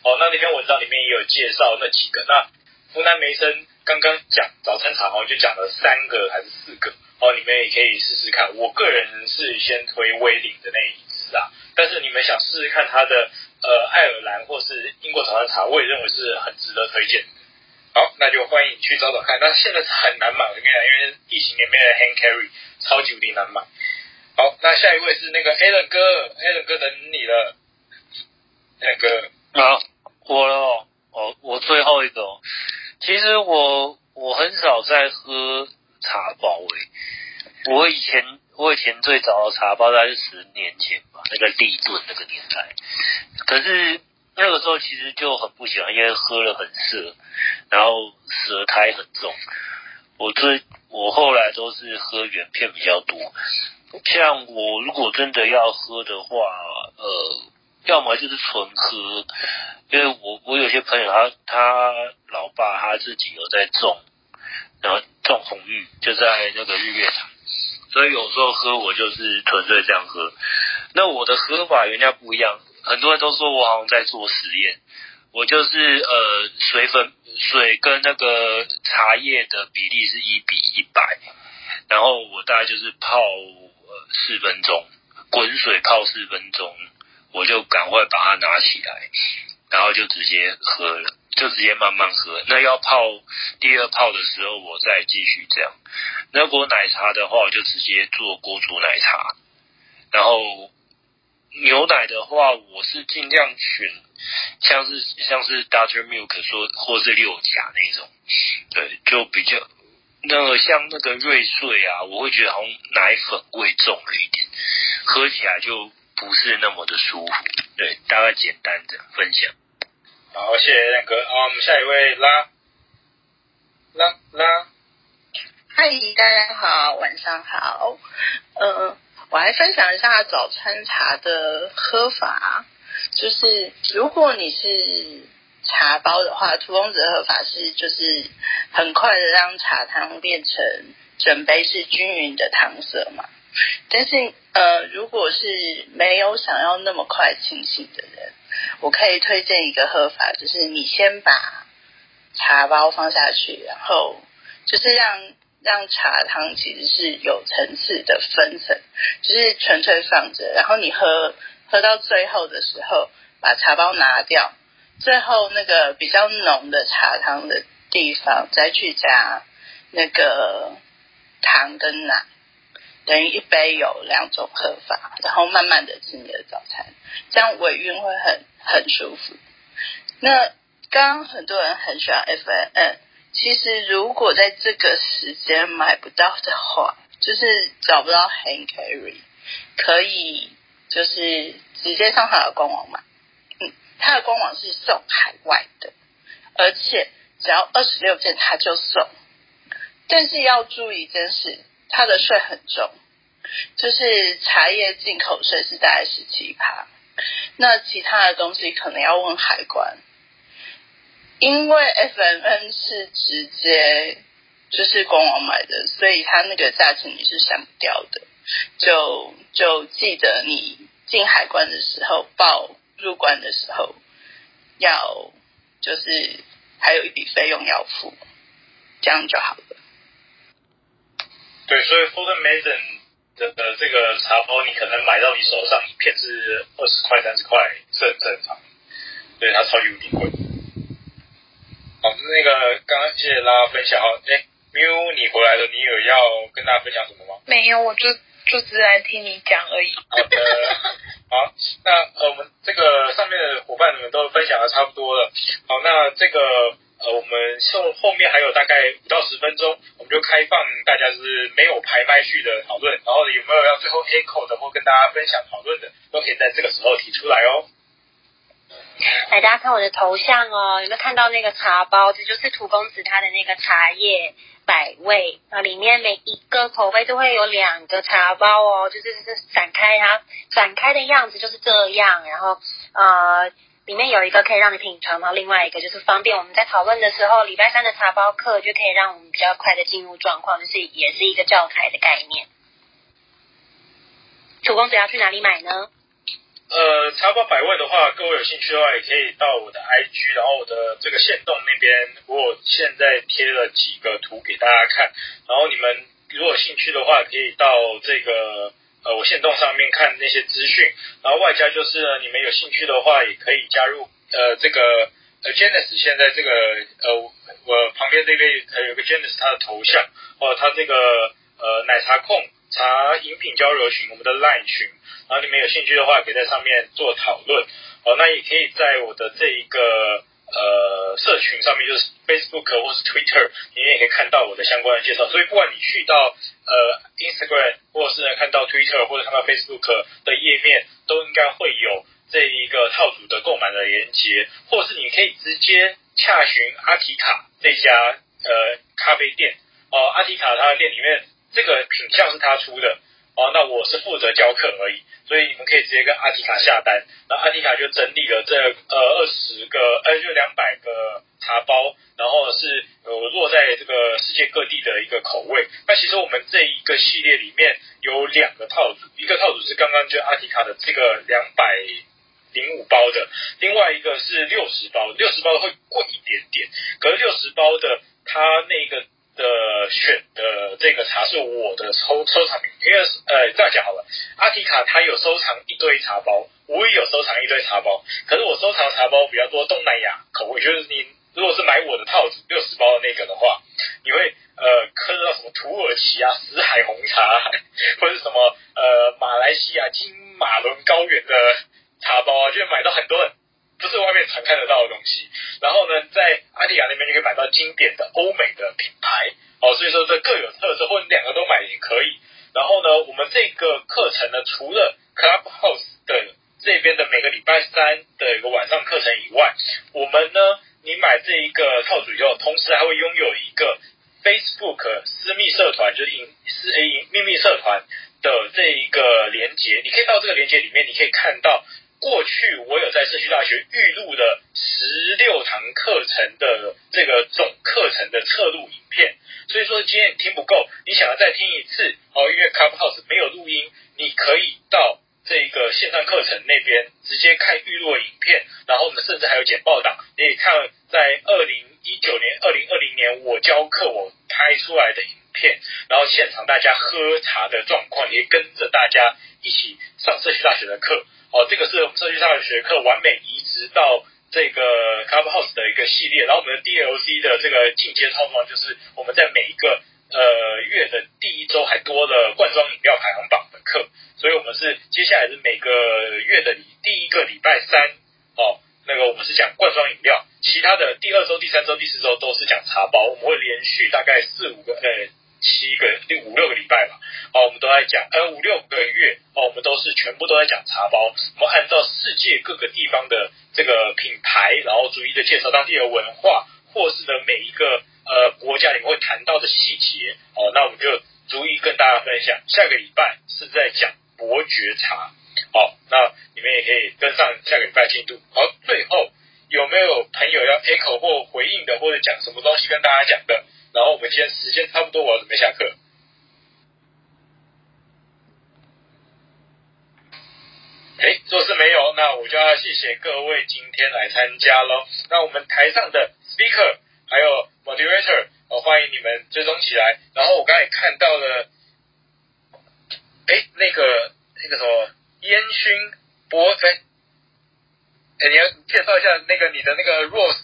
哦，那那篇文章里面也有介绍那几个。那 Fulton Mason 刚刚讲早餐茶好像就讲了三个还是四个。哦，你们也可以试试看。我个人是先推威领的那一支啊，但是你们想试试看它的呃爱尔兰或是英国早餐茶，我也认为是很值得推荐。好，那就欢迎你去找找看。但是现在是很难买，我跟你讲，因为疫情里面的 hand carry 超级无敌难买。好，那下一位是那个 Alan 哥，Alan 哥等你了。Alan 哥，好，我了，我我最后一个。其实我我很少在喝茶包诶，我以前我以前最早的茶包大概是十年前吧，那个立顿那个年代。可是。那个时候其实就很不喜欢，因为喝了很涩，然后舌苔很重。我最我后来都是喝原片比较多。像我如果真的要喝的话，呃，要么就是纯喝，因为我我有些朋友他他老爸他自己有在种，然后种红玉就在那个日月潭，所以有时候喝我就是纯粹这样喝。那我的喝法原来不一样。很多人都说我好像在做实验，我就是呃水粉水跟那个茶叶的比例是一比一百，然后我大概就是泡呃四分钟，滚水泡四分钟，我就赶快把它拿起来，然后就直接喝了，就直接慢慢喝。那要泡第二泡的时候，我再继续这样。那如果奶茶的话，我就直接做锅煮奶茶，然后。牛奶的话，我是尽量选像是像是 Doctor Milk 说或是六甲那种，对，就比较那个像那个瑞穗啊，我会觉得好像奶粉味重了一点，喝起来就不是那么的舒服。对，大概简单的分享。好，谢谢亮哥。好，我们下一位拉拉拉。嗨，大家好，晚上好。呃。我来分享一下早餐茶的喝法，就是如果你是茶包的话，荼公子喝法是就是很快的让茶汤变成整杯是均匀的汤色嘛。但是呃，如果是没有想要那么快清醒的人，我可以推荐一个喝法，就是你先把茶包放下去，然后就是让。让茶汤其实是有层次的分层，就是纯粹放着，然后你喝喝到最后的时候，把茶包拿掉，最后那个比较浓的茶汤的地方再去加那个糖跟奶，等于一杯有两种喝法，然后慢慢的吃你的早餐，这样尾韵会很很舒服。那刚刚很多人很喜欢 F N N，。其实如果在这个时间买不到的话，就是找不到 hand carry，可以就是直接上他的官网买。嗯，他的官网是送海外的，而且只要二十六件他就送。但是要注意一件事，他的税很重，就是茶叶进口税是大概十七趴，那其他的东西可能要问海关。因为 FMN 是直接就是官网买的，所以它那个价钱你是删不掉的。就就记得你进海关的时候报入关的时候，要就是还有一笔费用要付，这样就好了。对，所以 Fulton Mason 的的这个茶包，你可能买到你手上一片是二十块、三十块是很正常，对，它超级无敌贵。好，那个刚刚谢谢大家分享哈，哎，喵，你回来了，你有要跟大家分享什么吗？没有，我就就只来听你讲而已。好的，好，那呃，我们这个上面的伙伴们都分享的差不多了。好，那这个呃，我们后后面还有大概五到十分钟，我们就开放大家就是没有排麦序的讨论，然后有没有要最后 echo 的或跟大家分享讨论的，都可以在这个时候提出来哦。来，大家看我的头像哦，有没有看到那个茶包？这就是土公子他的那个茶叶百味啊，里面每一个口味都会有两个茶包哦，就是是散开它，散开的样子就是这样。然后呃，里面有一个可以让你品尝，然后另外一个就是方便我们在讨论的时候，礼拜三的茶包课就可以让我们比较快的进入状况，就是也是一个教材的概念。土公子要去哪里买呢？呃，茶包百味的话，各位有兴趣的话，也可以到我的 IG，然后我的这个线动那边，我现在贴了几个图给大家看。然后你们如果有兴趣的话，可以到这个呃我线动上面看那些资讯。然后外加就是呢，你们有兴趣的话，也可以加入呃这个呃 Janice 现在这个呃我旁边这边呃有个 Janice 他的头像哦，他这个呃奶茶控茶饮品交流群，我们的 Line 群。然后你们有兴趣的话，可以在上面做讨论。哦，那也可以在我的这一个呃社群上面，就是 Facebook 或是 Twitter，你也可以看到我的相关的介绍。所以不管你去到呃 Instagram，或者是看到 Twitter 或者看到 Facebook 的页面，都应该会有这一个套组的购买的连结，或是你可以直接洽询阿提卡这家呃咖啡店。哦，阿提卡它的店里面这个品项是他出的。哦，那我是负责教课而已，所以你们可以直接跟阿提卡下单，那阿提卡就整理了这呃二十个，呃就两百个茶包，然后是呃落在这个世界各地的一个口味。那其实我们这一个系列里面有两个套组，一个套组是刚刚就阿提卡的这个两百零五包的，另外一个是六十包，六十包会贵一点点，可是六十包的它那个。的选的这个茶是我的收收藏品，因为呃这样讲好了，阿提卡他有收藏一堆茶包，我也有收藏一堆茶包，可是我收藏茶包比较多东南亚口味，就是你如果是买我的套子六十包的那个的话，你会呃喝到什么土耳其啊死海红茶，或者什么呃马来西亚金马伦高原的茶包啊，就会买到很多很。不是外面常看得到的东西，然后呢，在阿提卡那边就可以买到经典的欧美的品牌，哦，所以说这各有特色，或者两个都买也可以。然后呢，我们这个课程呢，除了 Clubhouse 的这边的每个礼拜三的一个晚上课程以外，我们呢，你买这一个套组以后，同时还会拥有一个 Facebook 私密社团，就是隐私 A 隐秘密社团的这一个连接，你可以到这个连接里面，你可以看到。过去我有在社区大学预录了十六堂课程的这个总课程的侧录影片，所以说今天你听不够，你想要再听一次哦，因为 Clubhouse 没有录音，你可以到这个线上课程那边直接看预录的影片，然后呢，甚至还有简报档，你可以看在二零一九年、二零二零年我教课我拍出来的影片，然后现场大家喝茶的状况，也跟着大家一起上社区大学的课。哦，这个是我们社区大学科完美移植到这个 Clubhouse 的一个系列，然后我们的 DLC 的这个进阶套装就是我们在每一个呃月的第一周还多了罐装饮料排行榜的课，所以我们是接下来是每个月的第一个礼拜三，哦，那个我们是讲罐装饮料，其。他的第二周、第三周、第四周都是讲茶包，我们会连续大概四五个呃七个六五六个礼拜吧，哦，我们都在讲呃五六个月哦，我们都是全部都在讲茶包，我们按照世界各个地方的这个品牌，然后逐一的介绍当地的文化，或是呢每一个呃国家里面会谈到的细节哦，那我们就逐一跟大家分享。下个礼拜是在讲伯爵茶，好，那你们也可以跟上下个礼拜进度。好，最后有没有朋友要 echo 或回应的，或者讲什么东西跟大家讲的？然后我们今天时间差不多，我要准备下课。哎，若是没有，那我就要谢谢各位今天来参加喽。那我们台上的 speaker 还有 moderator，哦，欢迎你们追踪起来。然后我刚才看到了，哎，那个那个什么烟熏博，哎，哎，你要介绍一下那个你的那个 rose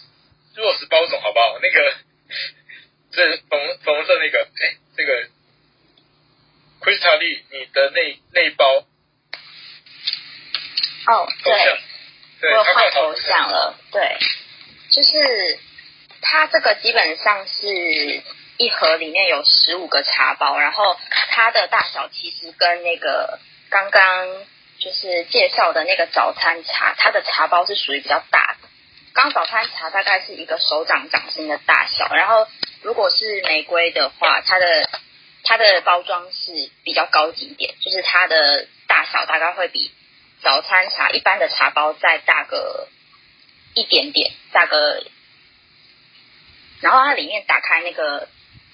rose 包总好不好？那个。是粉粉红色那个，哎，这个 Crystal 你的那那一包，哦，对，对我换头像了，对，就是它这个基本上是一盒里面有十五个茶包，然后它的大小其实跟那个刚刚就是介绍的那个早餐茶，它的茶包是属于比较大的，刚早餐茶大概是一个手掌掌心的大小，然后。如果是玫瑰的话，它的它的包装是比较高级一点，就是它的大小大概会比早餐茶一般的茶包再大个一点点，大个。然后它里面打开那个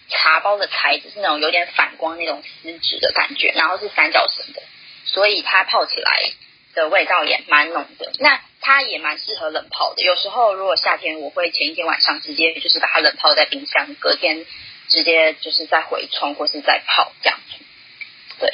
茶包的材质是那种有点反光那种丝质的感觉，然后是三角形的，所以它泡起来的味道也蛮浓的。那它也蛮适合冷泡的。有时候如果夏天，我会前一天晚上直接就是把它冷泡在冰箱，隔天直接就是再回冲或是再泡这样子。对，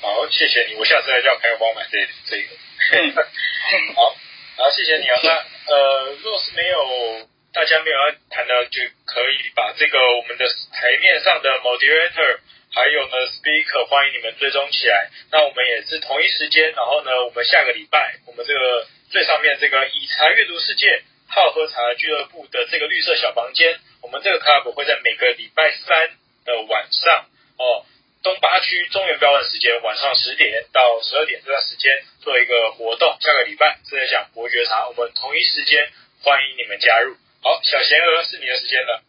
好，谢谢你，我下次还叫朋友帮我买这这个。嗯、好，好，谢谢你啊。那呃，若是没有大家没有要谈的，就可以把这个我们的台面上的 moderator 还有呢 speaker 欢迎你们追踪起来。那我们也是同一时间，然后呢，我们下个礼拜我们这个。最上面这个以茶阅读世界好喝茶俱乐部的这个绿色小房间，我们这个 club 会在每个礼拜三的晚上哦，东八区中原标准时间晚上十点到十二点这段时间做一个活动。下个礼拜是在讲伯爵茶，我们同一时间欢迎你们加入。好，小贤鹅是你的时间了。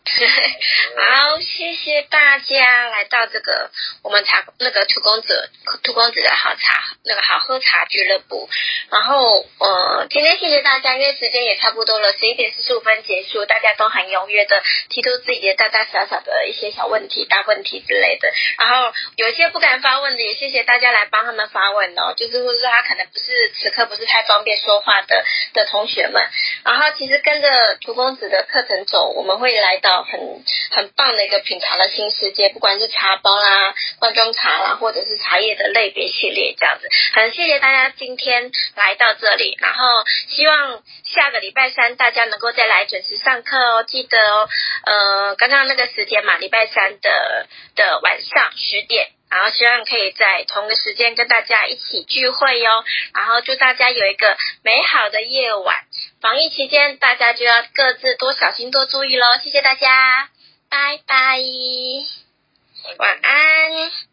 好，谢谢大家来到这个我们茶那个土公子土公子的好茶那个好喝茶俱乐部。然后呃，今天谢谢大家，因为时间也差不多了，十一点四十五分结束，大家都很踊跃的提出自己的大大小小的一些小问题、大问题之类的。然后有一些不敢发问的，也谢谢大家来帮他们发问哦，就是或者说他可能不是此刻不是太方便说话的的同学们。然后其实跟着荼公子的课程走，我们会来到到。很很棒的一个品茶的新世界，不管是茶包啦、罐装茶啦，或者是茶叶的类别系列这样子。很谢谢大家今天来到这里，然后希望下个礼拜三大家能够再来准时上课哦，记得哦，呃，刚刚那个时间嘛，礼拜三的的晚上十点。然后希望可以在同个时间跟大家一起聚会哟。然后祝大家有一个美好的夜晚。防疫期间，大家就要各自多小心、多注意喽。谢谢大家，拜拜，晚安。